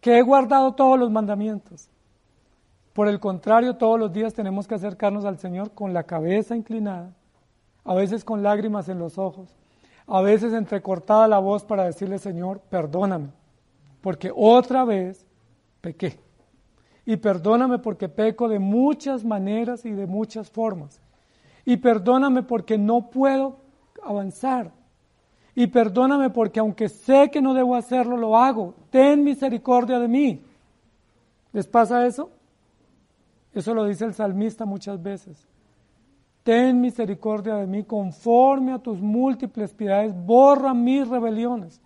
que he guardado todos los mandamientos. Por el contrario, todos los días tenemos que acercarnos al Señor con la cabeza inclinada, a veces con lágrimas en los ojos, a veces entrecortada la voz para decirle, Señor, perdóname porque otra vez pequé. Y perdóname porque peco de muchas maneras y de muchas formas. Y perdóname porque no puedo avanzar. Y perdóname porque aunque sé que no debo hacerlo, lo hago. Ten misericordia de mí. ¿Les pasa eso? Eso lo dice el salmista muchas veces. Ten misericordia de mí conforme a tus múltiples piedades. Borra mis rebeliones.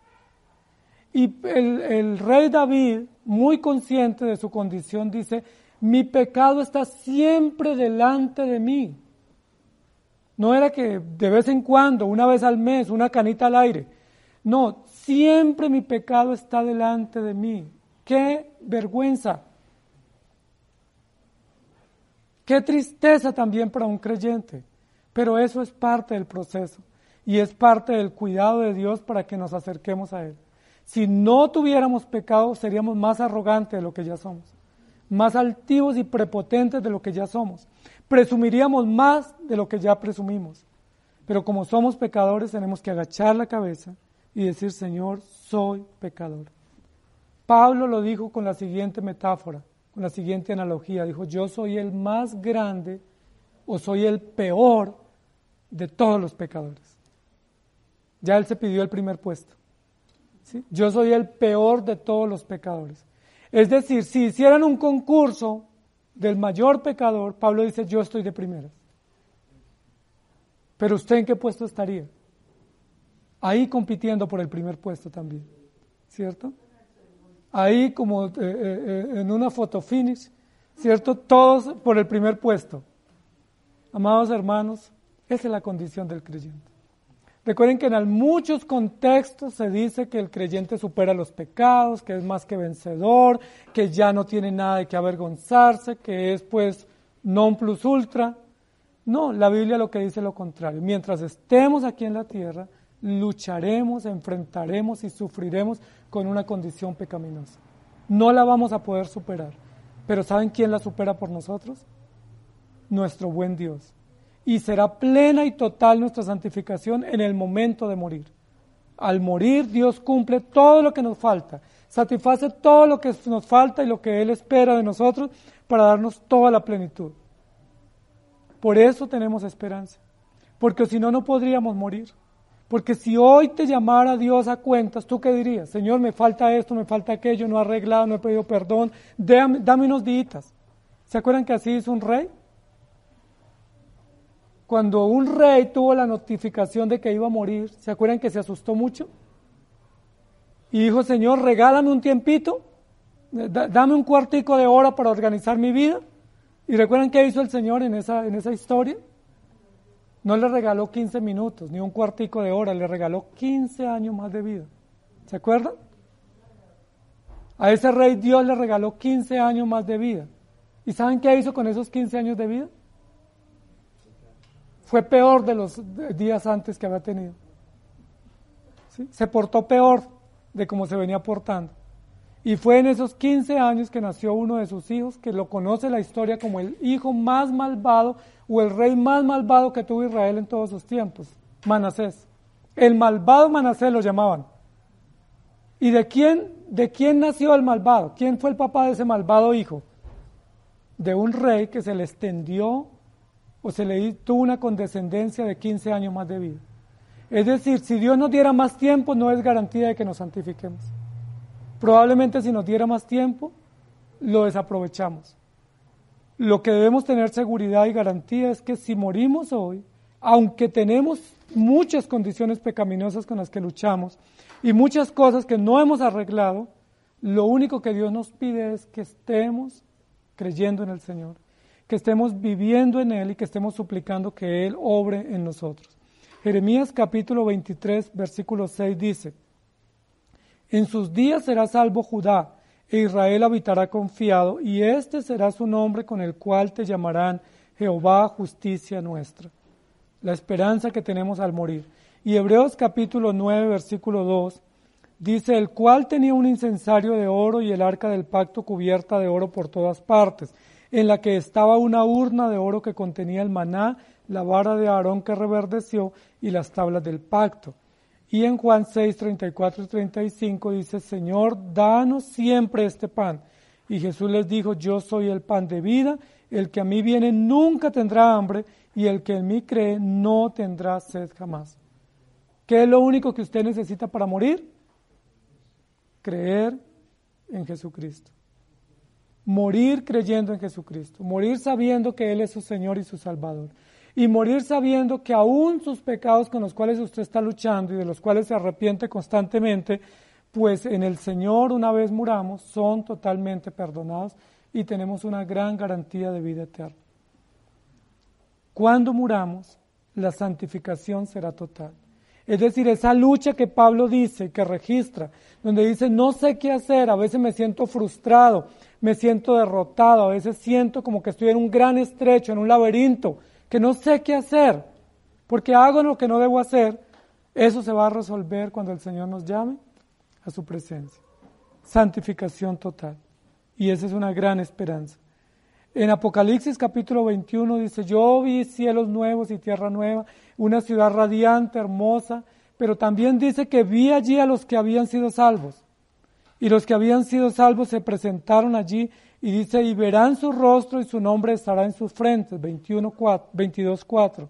Y el, rey David, muy consciente de su condición, dice, mi pecado está siempre delante de mí. No era que de vez en cuando, una vez al mes, una canita al aire. No, siempre mi pecado está delante de mí. Qué vergüenza. Qué tristeza también para un creyente. Pero eso es parte del proceso y es parte del cuidado de Dios para que nos acerquemos a Él. Si no tuviéramos pecado, seríamos más arrogantes de lo que ya somos, más altivos y prepotentes de lo que ya somos. Presumiríamos más de lo que ya presumimos. Pero como somos pecadores, tenemos que agachar la cabeza y decir, Señor, soy pecador. Pablo lo dijo con la siguiente metáfora, con la siguiente analogía. Dijo, yo soy el más grande o soy el peor de todos los pecadores. Ya él se pidió el primer puesto. Yo soy el peor de todos los pecadores. Es decir, si hicieran un concurso del mayor pecador, Pablo dice, yo estoy de primeras. Pero usted en qué puesto estaría? Ahí compitiendo por el primer puesto también, ¿cierto? Ahí como eh, eh, eh, en una foto finish, ¿cierto? Todos por el primer puesto. Amados hermanos, esa es la condición del creyente. Recuerden que en muchos contextos se dice que el creyente supera los pecados, que es más que vencedor, que ya no tiene nada de que avergonzarse, que es pues non plus ultra. No, la Biblia lo que dice es lo contrario. Mientras estemos aquí en la tierra, lucharemos, enfrentaremos y sufriremos con una condición pecaminosa. No la vamos a poder superar. Pero ¿saben quién la supera por nosotros? Nuestro buen Dios y será plena y total nuestra santificación en el momento de morir. Al morir Dios cumple todo lo que nos falta, satisface todo lo que nos falta y lo que Él espera de nosotros para darnos toda la plenitud. Por eso tenemos esperanza, porque si no, no podríamos morir. Porque si hoy te llamara Dios a cuentas, ¿tú qué dirías? Señor, me falta esto, me falta aquello, no he arreglado, no he pedido perdón, dame, unos días. ¿Se acuerdan que así hizo un rey? cuando un rey tuvo la notificación de que iba a morir, ¿se acuerdan que se asustó mucho? Y dijo, Señor, regálame un tiempito, dame un cuartico de hora para organizar mi vida. ¿Y recuerdan qué hizo el Señor en esa, en esa historia? No le regaló 15 minutos, ni un cuartico de hora, le regaló 15 años más de vida. ¿Se acuerdan? A ese rey Dios le regaló 15 años más de vida. ¿Y saben qué hizo con esos 15 años de vida? fue peor de los días antes que había tenido. Se portó peor de cómo se venía portando. Y fue en esos 15 años que nació uno de sus hijos, que lo conoce la historia como el hijo más malvado o el rey más malvado que tuvo Israel en todos sus tiempos, Manasés. El malvado Manasés lo llamaban. ¿Y de quién, de quién nació el malvado? ¿Quién fue el papá de ese malvado hijo? De un rey que se le extendió o se le tuvo una condescendencia de 15 años más de vida. Es decir, si Dios nos diera más tiempo, no es garantía de que nos santifiquemos. Probablemente si nos diera más tiempo, lo desaprovechamos. Lo que debemos tener seguridad y garantía es que si morimos hoy, aunque tenemos muchas condiciones pecaminosas con las que luchamos y muchas cosas que no hemos arreglado, lo único que Dios nos pide es que estemos creyendo en el Señor que estemos viviendo en Él y que estemos suplicando que Él obre en nosotros. Jeremías capítulo 23, versículo 6 dice, En sus días será salvo Judá, e Israel habitará confiado, y este será su nombre con el cual te llamarán Jehová, justicia nuestra. La esperanza que tenemos al morir. Y Hebreos capítulo 9, versículo 2, dice, el cual tenía un incensario de oro y el arca del pacto cubierta de oro por todas partes en la que estaba una urna de oro que contenía el maná, la vara de Aarón que reverdeció y las tablas del pacto. Y en Juan 6, 34 y 35 dice, Señor, danos siempre este pan. Y Jesús les dijo, yo soy el pan de vida, el que a mí viene nunca tendrá hambre, y el que en mí cree no tendrá sed jamás. ¿Qué es lo único que usted necesita para morir? Creer en Jesucristo morir creyendo en Jesucristo, morir sabiendo que Él es su Señor y su Salvador, y morir sabiendo que aún sus pecados con los cuales usted está luchando y de los cuales se arrepiente constantemente, pues en el Señor una vez muramos son totalmente perdonados y tenemos una gran garantía de vida eterna. Cuando muramos, la santificación será total. Es decir, esa lucha que Pablo dice, que registra, donde dice, no sé qué hacer, a veces me siento frustrado, me siento derrotado, a veces siento como que estoy en un gran estrecho, en un laberinto, que no sé qué hacer. porque hago lo que no debo hacer, eso se va a resolver cuando el Señor nos llame a su presencia. Santificación total. Y esa es una gran esperanza. En Apocalipsis capítulo 21 dice, yo vi cielos nuevos y tierra nueva, una ciudad radiante, hermosa, pero también dice que vi allí a los que habían sido salvos. Y los que habían sido salvos se presentaron allí y dice, y verán su rostro y su nombre estará en sus frentes, 21, 22, 4.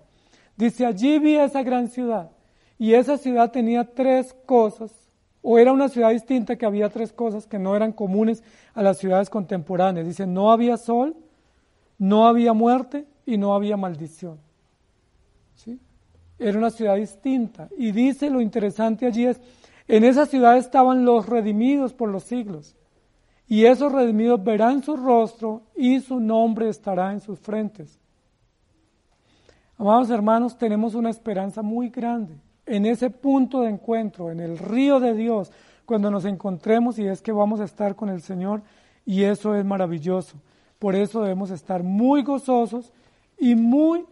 Dice, allí vi esa gran ciudad. Y esa ciudad tenía tres cosas, o era una ciudad distinta que había tres cosas que no eran comunes a las ciudades contemporáneas. Dice, no había sol, no había muerte y no había maldición. ¿Sí? Era una ciudad distinta. Y dice lo interesante allí es, en esa ciudad estaban los redimidos por los siglos. Y esos redimidos verán su rostro y su nombre estará en sus frentes. Amados hermanos, tenemos una esperanza muy grande en ese punto de encuentro, en el río de Dios, cuando nos encontremos y es que vamos a estar con el Señor y eso es maravilloso. Por eso debemos estar muy gozosos y muy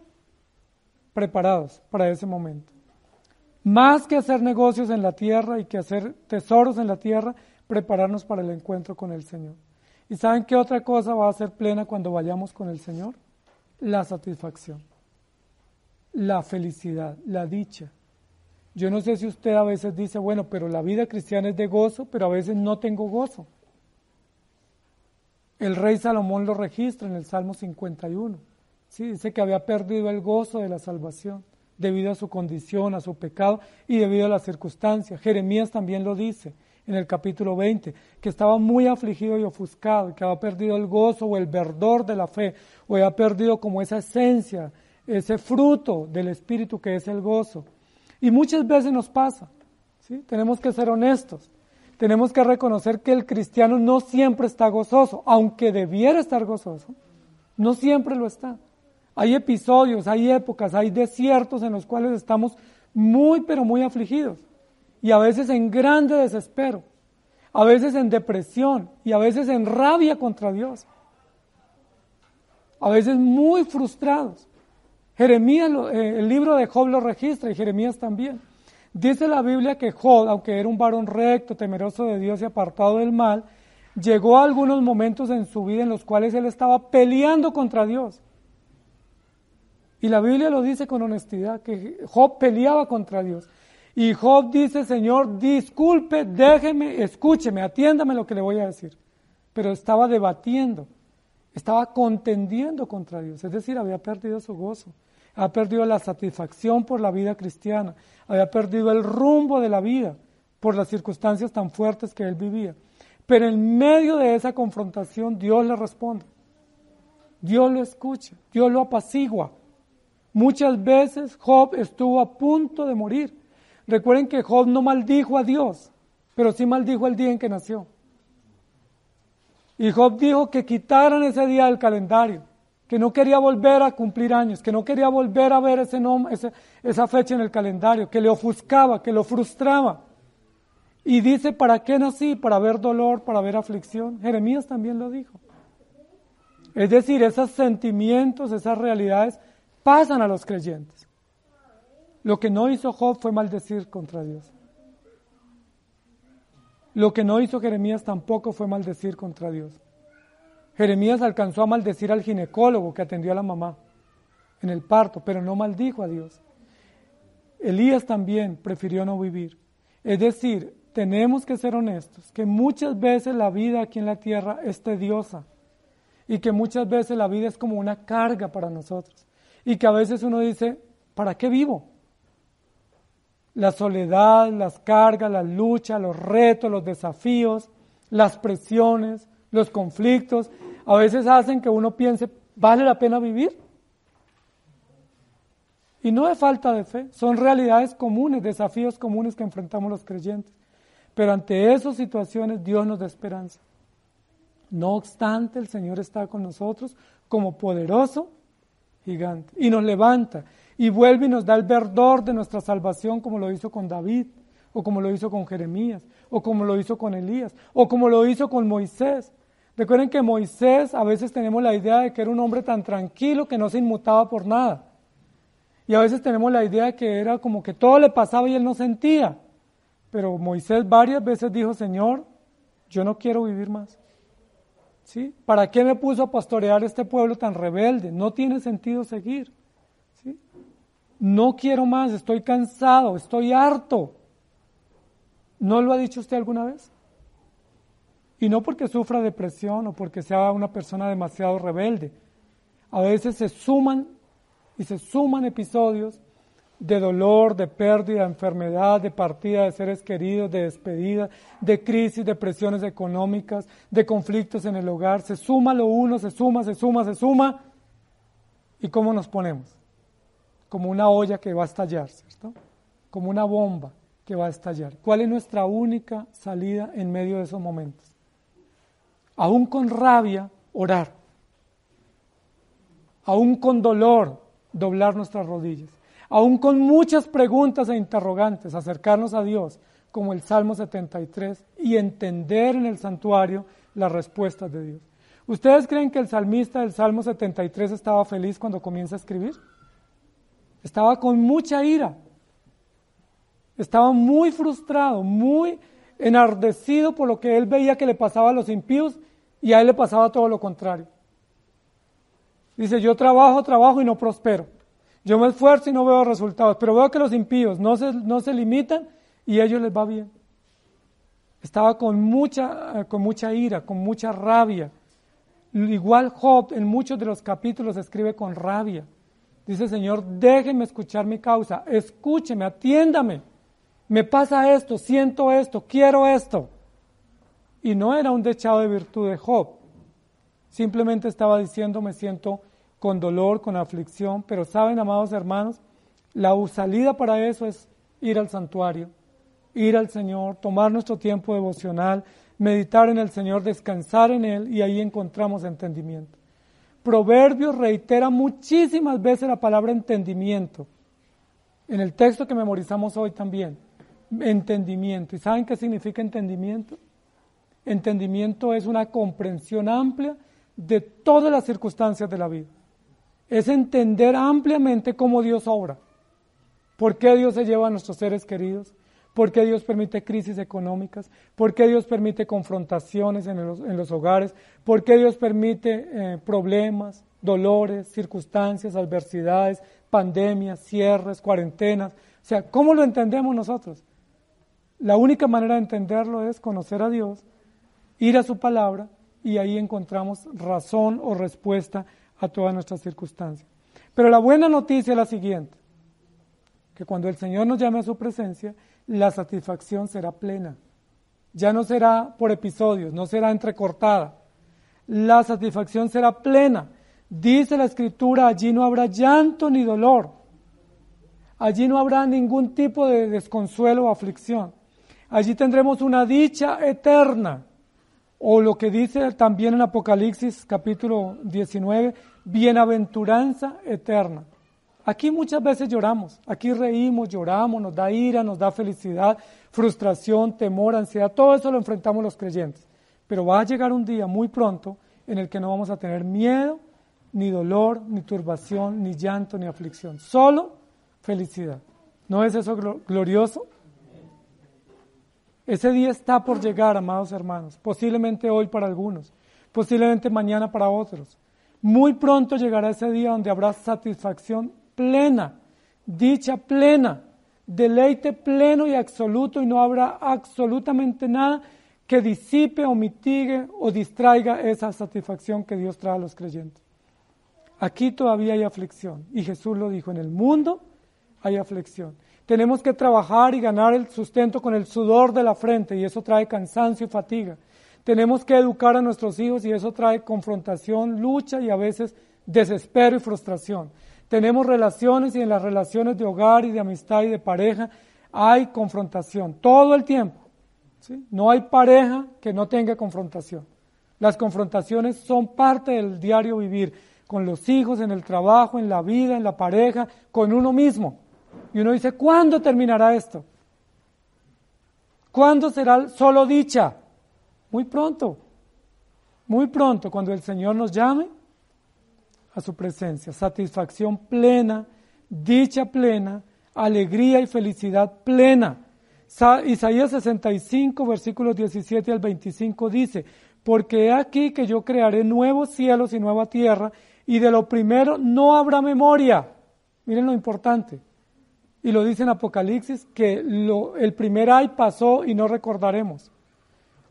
preparados para ese momento. Más que hacer negocios en la tierra y que hacer tesoros en la tierra, prepararnos para el encuentro con el Señor. ¿Y saben qué otra cosa va a ser plena cuando vayamos con el Señor? La satisfacción, la felicidad, la dicha. Yo no sé si usted a veces dice, bueno, pero la vida cristiana es de gozo, pero a veces no tengo gozo. El rey Salomón lo registra en el Salmo 51. ¿sí? Dice que había perdido el gozo de la salvación debido a su condición, a su pecado y debido a las circunstancias. Jeremías también lo dice en el capítulo 20, que estaba muy afligido y ofuscado, que había perdido el gozo o el verdor de la fe, o había perdido como esa esencia, ese fruto del Espíritu que es el gozo. Y muchas veces nos pasa, ¿sí? tenemos que ser honestos. Tenemos que reconocer que el cristiano no siempre está gozoso, aunque debiera estar gozoso, no siempre lo está. Hay episodios, hay épocas, hay desiertos en los cuales estamos muy, pero muy afligidos. Y a veces en grande desespero, a veces en depresión y a veces en rabia contra Dios. A veces muy frustrados. Jeremías, eh, el libro de Job lo registra y Jeremías también. Dice la Biblia que Job, aunque era un varón recto, temeroso de Dios y apartado del mal, llegó a algunos momentos en su vida en los cuales él estaba peleando contra Dios. Y la Biblia lo dice con honestidad, que Job peleaba contra Dios. Y Job dice, Señor, disculpe, déjeme, escúcheme, atiéndame lo que le voy a decir. Pero estaba debatiendo, estaba contendiendo contra Dios, es decir, había perdido su gozo ha perdido la satisfacción por la vida cristiana, había perdido el rumbo de la vida por las circunstancias tan fuertes que él vivía. Pero en medio de esa confrontación Dios le responde. Dios lo escucha, Dios lo apacigua. Muchas veces Job estuvo a punto de morir. Recuerden que Job no maldijo a Dios, pero sí maldijo el día en que nació. Y Job dijo que quitaran ese día del calendario que no quería volver a cumplir años, que no quería volver a ver ese nombre, esa fecha en el calendario, que le ofuscaba, que lo frustraba. Y dice, ¿para qué nací? Para ver dolor, para ver aflicción. Jeremías también lo dijo. Es decir, esos sentimientos, esas realidades pasan a los creyentes. Lo que no hizo Job fue maldecir contra Dios. Lo que no hizo Jeremías tampoco fue maldecir contra Dios. Jeremías alcanzó a maldecir al ginecólogo que atendió a la mamá en el parto, pero no maldijo a Dios. Elías también prefirió no vivir. Es decir, tenemos que ser honestos, que muchas veces la vida aquí en la tierra es tediosa y que muchas veces la vida es como una carga para nosotros y que a veces uno dice, ¿para qué vivo? La soledad, las cargas, las luchas, los retos, los desafíos, las presiones, los conflictos, a veces hacen que uno piense, ¿vale la pena vivir? Y no es falta de fe, son realidades comunes, desafíos comunes que enfrentamos los creyentes. Pero ante esas situaciones Dios nos da esperanza. No obstante, el Señor está con nosotros como poderoso gigante y nos levanta y vuelve y nos da el verdor de nuestra salvación como lo hizo con David o como lo hizo con Jeremías o como lo hizo con Elías o como lo hizo con Moisés Recuerden que Moisés a veces tenemos la idea de que era un hombre tan tranquilo que no se inmutaba por nada. Y a veces tenemos la idea que era como que todo le pasaba y él no sentía. Pero Moisés varias veces dijo, Señor, yo no quiero vivir más. ¿Sí? ¿Para qué me puso a pastorear este pueblo tan rebelde? No tiene sentido seguir. No quiero más, estoy cansado, estoy harto. ¿No lo ha dicho usted alguna vez? Y no porque sufra depresión o porque sea una persona demasiado rebelde. A veces se suman y se suman episodios de dolor, de pérdida, de enfermedad, de partida de seres queridos, de despedida, de crisis, de presiones económicas, de conflictos en el hogar. Se suma lo uno, se suma, se suma, se suma. ¿Y cómo nos ponemos? Como una olla que va a estallar, ¿cierto? Como una bomba que va a estallar. ¿Cuál es nuestra única salida en medio de esos momentos? Aún con rabia, orar. Aún con dolor, doblar nuestras rodillas. Aún con muchas preguntas e interrogantes, acercarnos a Dios, como el Salmo 73, y entender en el santuario las respuestas de Dios. ¿Ustedes creen que el salmista del Salmo 73 estaba feliz cuando comienza a escribir? Estaba con mucha ira. Estaba muy frustrado, muy enardecido por lo que él veía que le pasaba a los impíos y a él le pasaba todo lo contrario. Dice, yo trabajo, trabajo y no prospero. Yo me esfuerzo y no veo resultados, pero veo que los impíos no se, no se limitan y a ellos les va bien. Estaba con mucha, con mucha ira, con mucha rabia. Igual Job en muchos de los capítulos escribe con rabia. Dice, Señor, déjeme escuchar mi causa, escúcheme, atiéndame. Me pasa esto, siento esto, quiero esto. Y no era un dechado de virtud de Job. Simplemente estaba diciendo, me siento con dolor, con aflicción, pero saben, amados hermanos, la salida para eso es ir al santuario, ir al Señor, tomar nuestro tiempo devocional, meditar en el Señor, descansar en Él y ahí encontramos entendimiento. Proverbios reitera muchísimas veces la palabra entendimiento. En el texto que memorizamos hoy también, entendimiento. ¿Y saben qué significa entendimiento? Entendimiento es una comprensión amplia de todas las circunstancias de la vida es entender ampliamente cómo Dios obra. ¿Por qué Dios se lleva a nuestros seres queridos? ¿Por qué Dios permite crisis económicas? ¿Por qué Dios permite confrontaciones en los, hogares? ¿Por qué Dios permite eh, problemas, dolores, circunstancias, adversidades, pandemias, cierres, cuarentenas? O sea, ¿cómo lo entendemos nosotros? La única manera de entenderlo es conocer a Dios, ir a su palabra y ahí encontramos razón o respuesta a todas nuestras circunstancias. Pero la buena noticia es la siguiente, que cuando el Señor nos llame a su presencia, la satisfacción será plena. Ya no será por episodios, no será entrecortada. La satisfacción será plena. Dice la Escritura, allí no habrá llanto ni dolor. Allí no habrá ningún tipo de desconsuelo o aflicción. Allí tendremos una dicha eterna o lo que dice también en Apocalipsis capítulo 19, bienaventuranza eterna. Aquí muchas veces lloramos, aquí reímos, lloramos, nos da ira, nos da felicidad, frustración, temor, ansiedad, todo eso lo enfrentamos los creyentes. Pero va a llegar un día muy pronto en el que no vamos a tener miedo, ni dolor, ni turbación, ni llanto, ni aflicción, solo felicidad. ¿No es eso glorioso? Ese día está por llegar, amados hermanos, posiblemente hoy para algunos, posiblemente mañana para otros. Muy pronto llegará ese día donde habrá satisfacción plena, dicha plena, deleite pleno y absoluto y no habrá absolutamente nada que disipe o mitigue o distraiga esa satisfacción que Dios trae a los creyentes. Aquí todavía hay aflicción y Jesús lo dijo, en el mundo hay aflicción. Tenemos que trabajar y ganar el sustento con el sudor de la frente y eso trae cansancio y fatiga. Tenemos que educar a nuestros hijos y eso trae confrontación, lucha y a veces desespero y frustración. Tenemos relaciones y en las relaciones de hogar y de amistad y de pareja hay confrontación todo el tiempo. No hay pareja que no tenga confrontación. Las confrontaciones son parte del diario vivir con los hijos, en el trabajo, en la vida, en la pareja, con uno mismo. Y uno dice, ¿cuándo terminará esto? ¿Cuándo será solo dicha? Muy pronto, muy pronto, cuando el Señor nos llame a su presencia. Satisfacción plena, dicha plena, alegría y felicidad plena. Isaías 65, versículos 17 al 25 dice, porque he aquí que yo crearé nuevos cielos y nueva tierra, y de lo primero no habrá memoria. Miren lo importante. Y lo dice en Apocalipsis, que lo, el primer ay pasó y no recordaremos.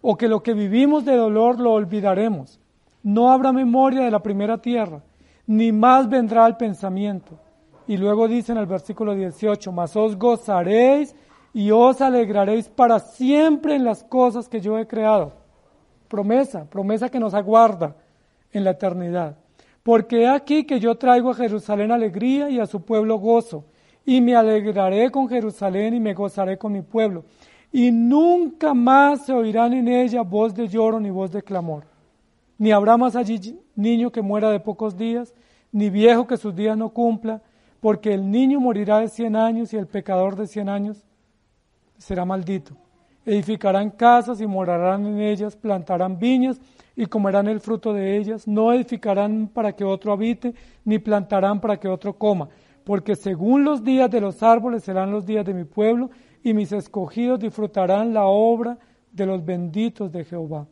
O que lo que vivimos de dolor lo olvidaremos. No habrá memoria de la primera tierra, ni más vendrá el pensamiento. Y luego dice en el versículo 18, mas os gozaréis y os alegraréis para siempre en las cosas que yo he creado. Promesa, promesa que nos aguarda en la eternidad. Porque he aquí que yo traigo a Jerusalén alegría y a su pueblo gozo, y me alegraré con Jerusalén y me gozaré con mi pueblo. Y nunca más se oirán en ella voz de lloro ni voz de clamor. Ni habrá más allí niño que muera de pocos días, ni viejo que sus días no cumpla, porque el niño morirá de cien años y el pecador de cien años será maldito. Edificarán casas y morarán en ellas, plantarán viñas y comerán el fruto de ellas. No edificarán para que otro habite, ni plantarán para que otro coma, porque según los días de los árboles serán los días de mi pueblo, y mis escogidos disfrutarán la obra de los benditos de Jehová.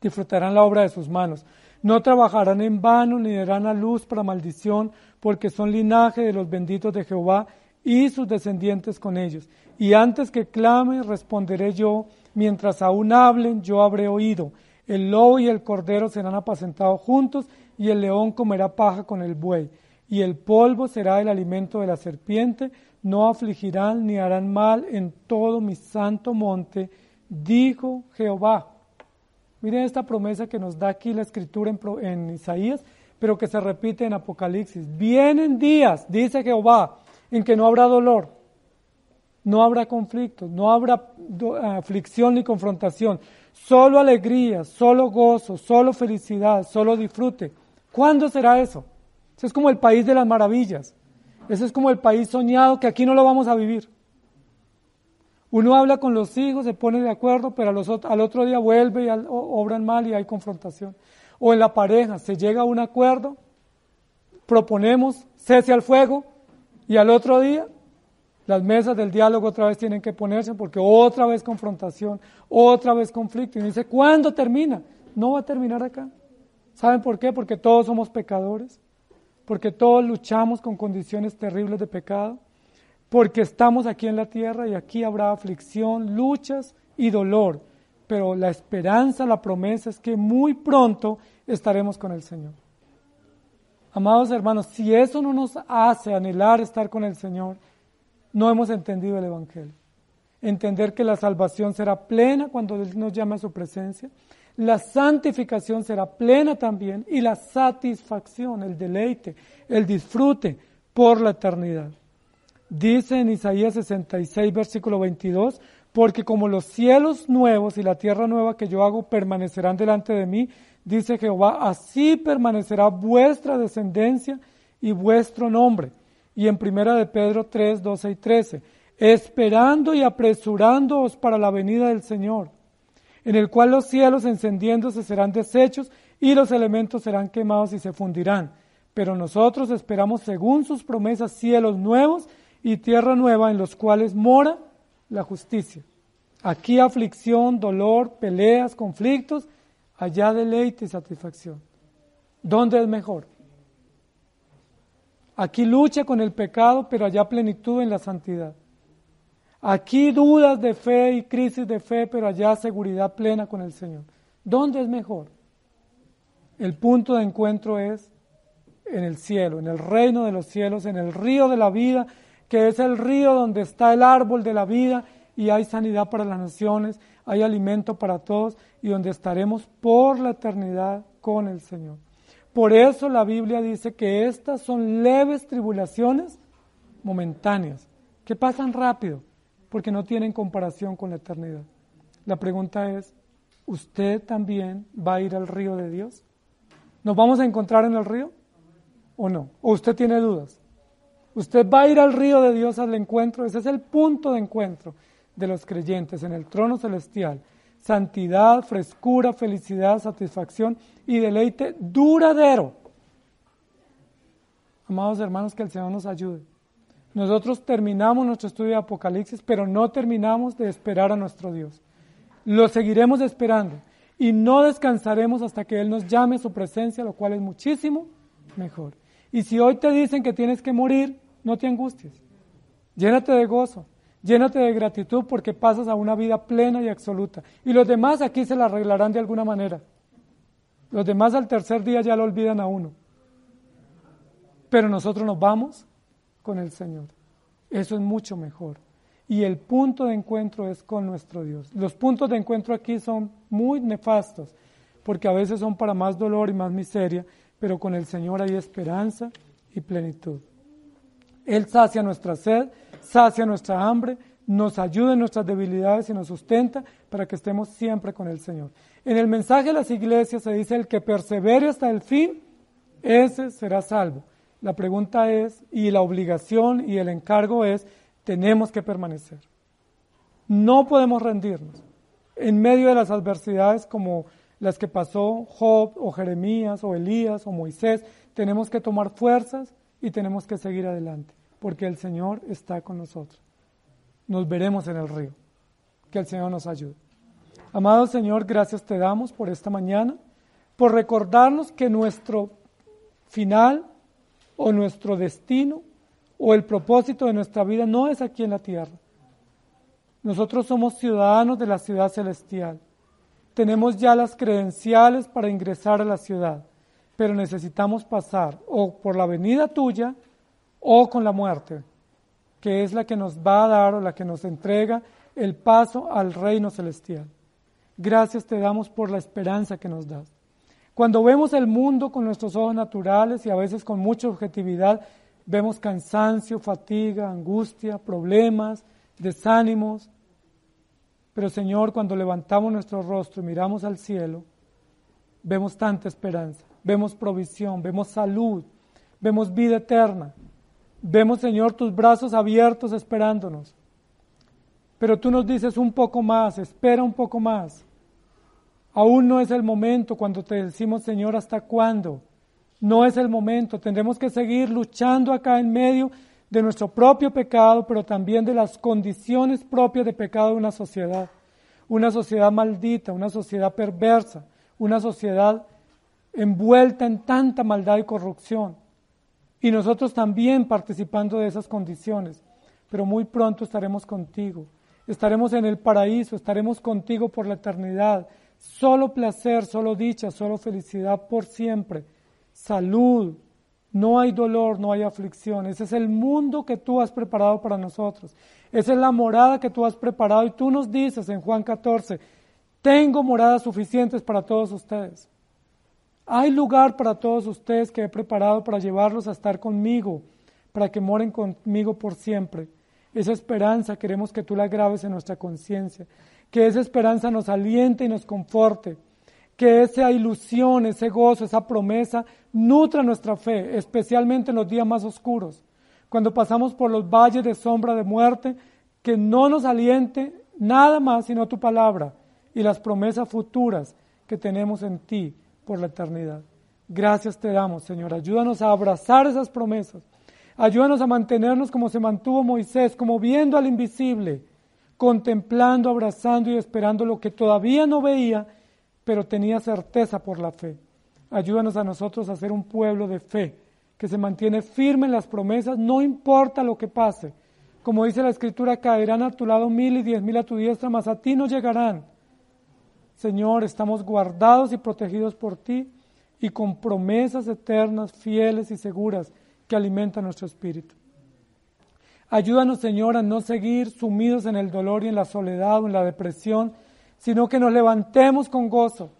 Disfrutarán la obra de sus manos. No trabajarán en vano ni darán a luz para maldición, porque son linaje de los benditos de Jehová y sus descendientes con ellos. Y antes que clame, responderé yo, mientras aún hablen, yo habré oído. El lobo y el cordero serán apacentados juntos, y el león comerá paja con el buey. Y el polvo será el alimento de la serpiente, no afligirán ni harán mal en todo mi santo monte, dijo Jehová. Miren esta promesa que nos da aquí la escritura en, en Isaías, pero que se repite en Apocalipsis. Vienen días, dice Jehová, en que no habrá dolor, no habrá conflicto, no habrá aflicción ni confrontación, solo alegría, solo gozo, solo felicidad, solo disfrute. ¿Cuándo será eso? Eso es como el país de las maravillas. Eso es como el país soñado que aquí no lo vamos a vivir. Uno habla con los hijos, se pone de acuerdo, pero al otro día vuelve y obran mal y hay confrontación. O en la pareja, se llega a un acuerdo, proponemos cese al fuego y al otro día las mesas del diálogo otra vez tienen que ponerse porque otra vez confrontación, otra vez conflicto. Y dice, ¿cuándo termina? No va a terminar acá. ¿Saben por qué? Porque todos somos pecadores, porque todos luchamos con condiciones terribles de pecado porque estamos aquí en la tierra y aquí habrá aflicción, luchas y dolor, pero la esperanza, la promesa es que muy pronto estaremos con el Señor. Amados hermanos, si eso no nos hace anhelar estar con el Señor, no hemos entendido el Evangelio. Entender que la salvación será plena cuando Él nos llame a su presencia, la santificación será plena también y la satisfacción, el deleite, el disfrute por la eternidad. Dice en Isaías 66, versículo 22, porque como los cielos nuevos y la tierra nueva que yo hago permanecerán delante de mí, dice Jehová, así permanecerá vuestra descendencia y vuestro nombre. Y en primera de Pedro 3, 12 y 13, esperando y apresurándoos para la venida del Señor, en el cual los cielos encendiéndose serán deshechos y los elementos serán quemados y se fundirán. Pero nosotros esperamos según sus promesas cielos nuevos y tierra nueva en los cuales mora la justicia. Aquí aflicción, dolor, peleas, conflictos, allá deleite y satisfacción. ¿Dónde es mejor? Aquí lucha con el pecado, pero allá plenitud en la santidad. Aquí dudas de fe y crisis de fe, pero allá seguridad plena con el Señor. ¿Dónde es mejor? El punto de encuentro es en el cielo, en el reino de los cielos, en el río de la vida, que es el río donde está el árbol de la vida y hay sanidad para las naciones, hay alimento para todos y donde estaremos por la eternidad con el Señor. Por eso la Biblia dice que estas son leves tribulaciones momentáneas, que pasan rápido, porque no tienen comparación con la eternidad. La pregunta es, ¿usted también va a ir al río de Dios? ¿Nos vamos a encontrar en el río o no? ¿O usted tiene dudas? Usted va a ir al río de Dios al encuentro. Ese es el punto de encuentro de los creyentes en el trono celestial. Santidad, frescura, felicidad, satisfacción y deleite duradero. Amados hermanos, que el Señor nos ayude. Nosotros terminamos nuestro estudio de Apocalipsis, pero no terminamos de esperar a nuestro Dios. Lo seguiremos esperando y no descansaremos hasta que Él nos llame a su presencia, lo cual es muchísimo mejor. Y si hoy te dicen que tienes que morir, no te angusties. Llénate de gozo, llénate de gratitud porque pasas a una vida plena y absoluta. Y los demás aquí se la arreglarán de alguna manera. Los demás al tercer día ya lo olvidan a uno. Pero nosotros nos vamos con el Señor. Eso es mucho mejor. Y el punto de encuentro es con nuestro Dios. Los puntos de encuentro aquí son muy nefastos, porque a veces son para más dolor y más miseria, pero con el Señor hay esperanza y plenitud. Él sacia nuestra sed, sacia nuestra hambre, nos ayuda en nuestras debilidades y nos sustenta para que estemos siempre con el Señor. En el mensaje de las iglesias se dice, el que persevere hasta el fin, ese será salvo. La pregunta es, y la obligación y el encargo es, tenemos que permanecer. No podemos rendirnos. En medio de las adversidades como las que pasó Job o Jeremías o Elías o Moisés, tenemos que tomar fuerzas y tenemos que seguir adelante, porque el Señor está con nosotros. Nos veremos en el río. Que el Señor nos ayude. Amado Señor, gracias te damos por esta mañana, por recordarnos que nuestro final o nuestro destino o el propósito de nuestra vida no es aquí en la tierra. Nosotros somos ciudadanos de la ciudad celestial. Tenemos ya las credenciales para ingresar a la ciudad, pero necesitamos pasar o por la venida tuya o con la muerte, que es la que nos va a dar o la que nos entrega el paso al reino celestial. Gracias te damos por la esperanza que nos das. Cuando vemos el mundo con nuestros ojos naturales y a veces con mucha objetividad, vemos cansancio, fatiga, angustia, problemas, desánimos. Pero Señor, cuando levantamos nuestro rostro y miramos al cielo, vemos tanta esperanza, vemos provisión, vemos salud, vemos vida eterna. Vemos, Señor, tus brazos abiertos esperándonos. Pero tú nos dices un poco más, espera un poco más. Aún no es el momento cuando te decimos, Señor, ¿hasta cuándo? No es el momento, tendremos que seguir luchando acá en medio de nuestro propio pecado, pero también de las condiciones propias de pecado de una sociedad. Una sociedad maldita, una sociedad perversa, una sociedad envuelta en tanta maldad y corrupción. Y nosotros también participando de esas condiciones. Pero muy pronto estaremos contigo. Estaremos en el paraíso, estaremos contigo por la eternidad. Solo placer, solo dicha, solo felicidad por siempre salud, no hay dolor, no hay aflicción. Ese es el mundo que tú has preparado para nosotros. Esa es la morada que tú has preparado y tú nos dices en Juan 14, tengo moradas suficientes para todos ustedes. Hay lugar para todos ustedes que he preparado para llevarlos a estar conmigo, para que moren conmigo por siempre. Esa esperanza queremos que tú la graves en nuestra conciencia, que esa esperanza nos aliente y nos conforte. Que esa ilusión, ese gozo, esa promesa nutra nuestra fe, especialmente en los días más oscuros, cuando pasamos por los valles de sombra de muerte, que no nos aliente nada más sino tu palabra y las promesas futuras que tenemos en ti por la eternidad. Gracias te damos, Señor. Ayúdanos a abrazar esas promesas. Ayúdanos a mantenernos como se mantuvo Moisés, como viendo al invisible, contemplando, abrazando y esperando lo que todavía no veía pero tenía certeza por la fe. Ayúdanos a nosotros a ser un pueblo de fe, que se mantiene firme en las promesas, no importa lo que pase. Como dice la Escritura, caerán a tu lado mil y diez mil a tu diestra, mas a ti no llegarán. Señor, estamos guardados y protegidos por ti y con promesas eternas, fieles y seguras que alimentan nuestro espíritu. Ayúdanos, Señor, a no seguir sumidos en el dolor y en la soledad o en la depresión, sino que nos levantemos con gozo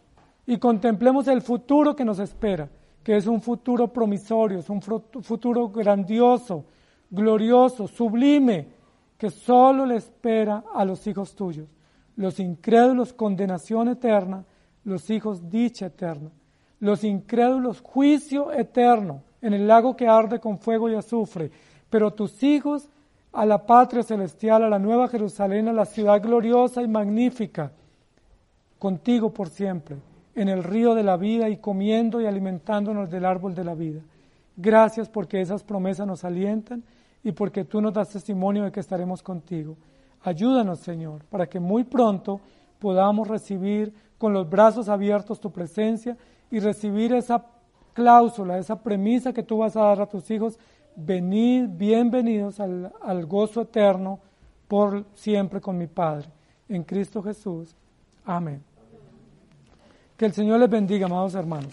y contemplemos el futuro que nos espera, que es un futuro promisorio, es un futuro grandioso, glorioso, sublime, que solo le espera a los hijos tuyos. Los incrédulos condenación eterna, los hijos dicha eterna. Los incrédulos juicio eterno en el lago que arde con fuego y azufre. Pero tus hijos a la patria celestial, a la nueva Jerusalén, a la ciudad gloriosa y magnífica, contigo por siempre, en el río de la vida y comiendo y alimentándonos del árbol de la vida. Gracias porque esas promesas nos alientan y porque tú nos das testimonio de que estaremos contigo. Ayúdanos, Señor, para que muy pronto podamos recibir con los brazos abiertos tu presencia y recibir esa cláusula, esa premisa que tú vas a dar a tus hijos. Venid, bienvenidos al, al gozo eterno por siempre con mi Padre. En Cristo Jesús. Amén. Que el Señor les bendiga, amados hermanos.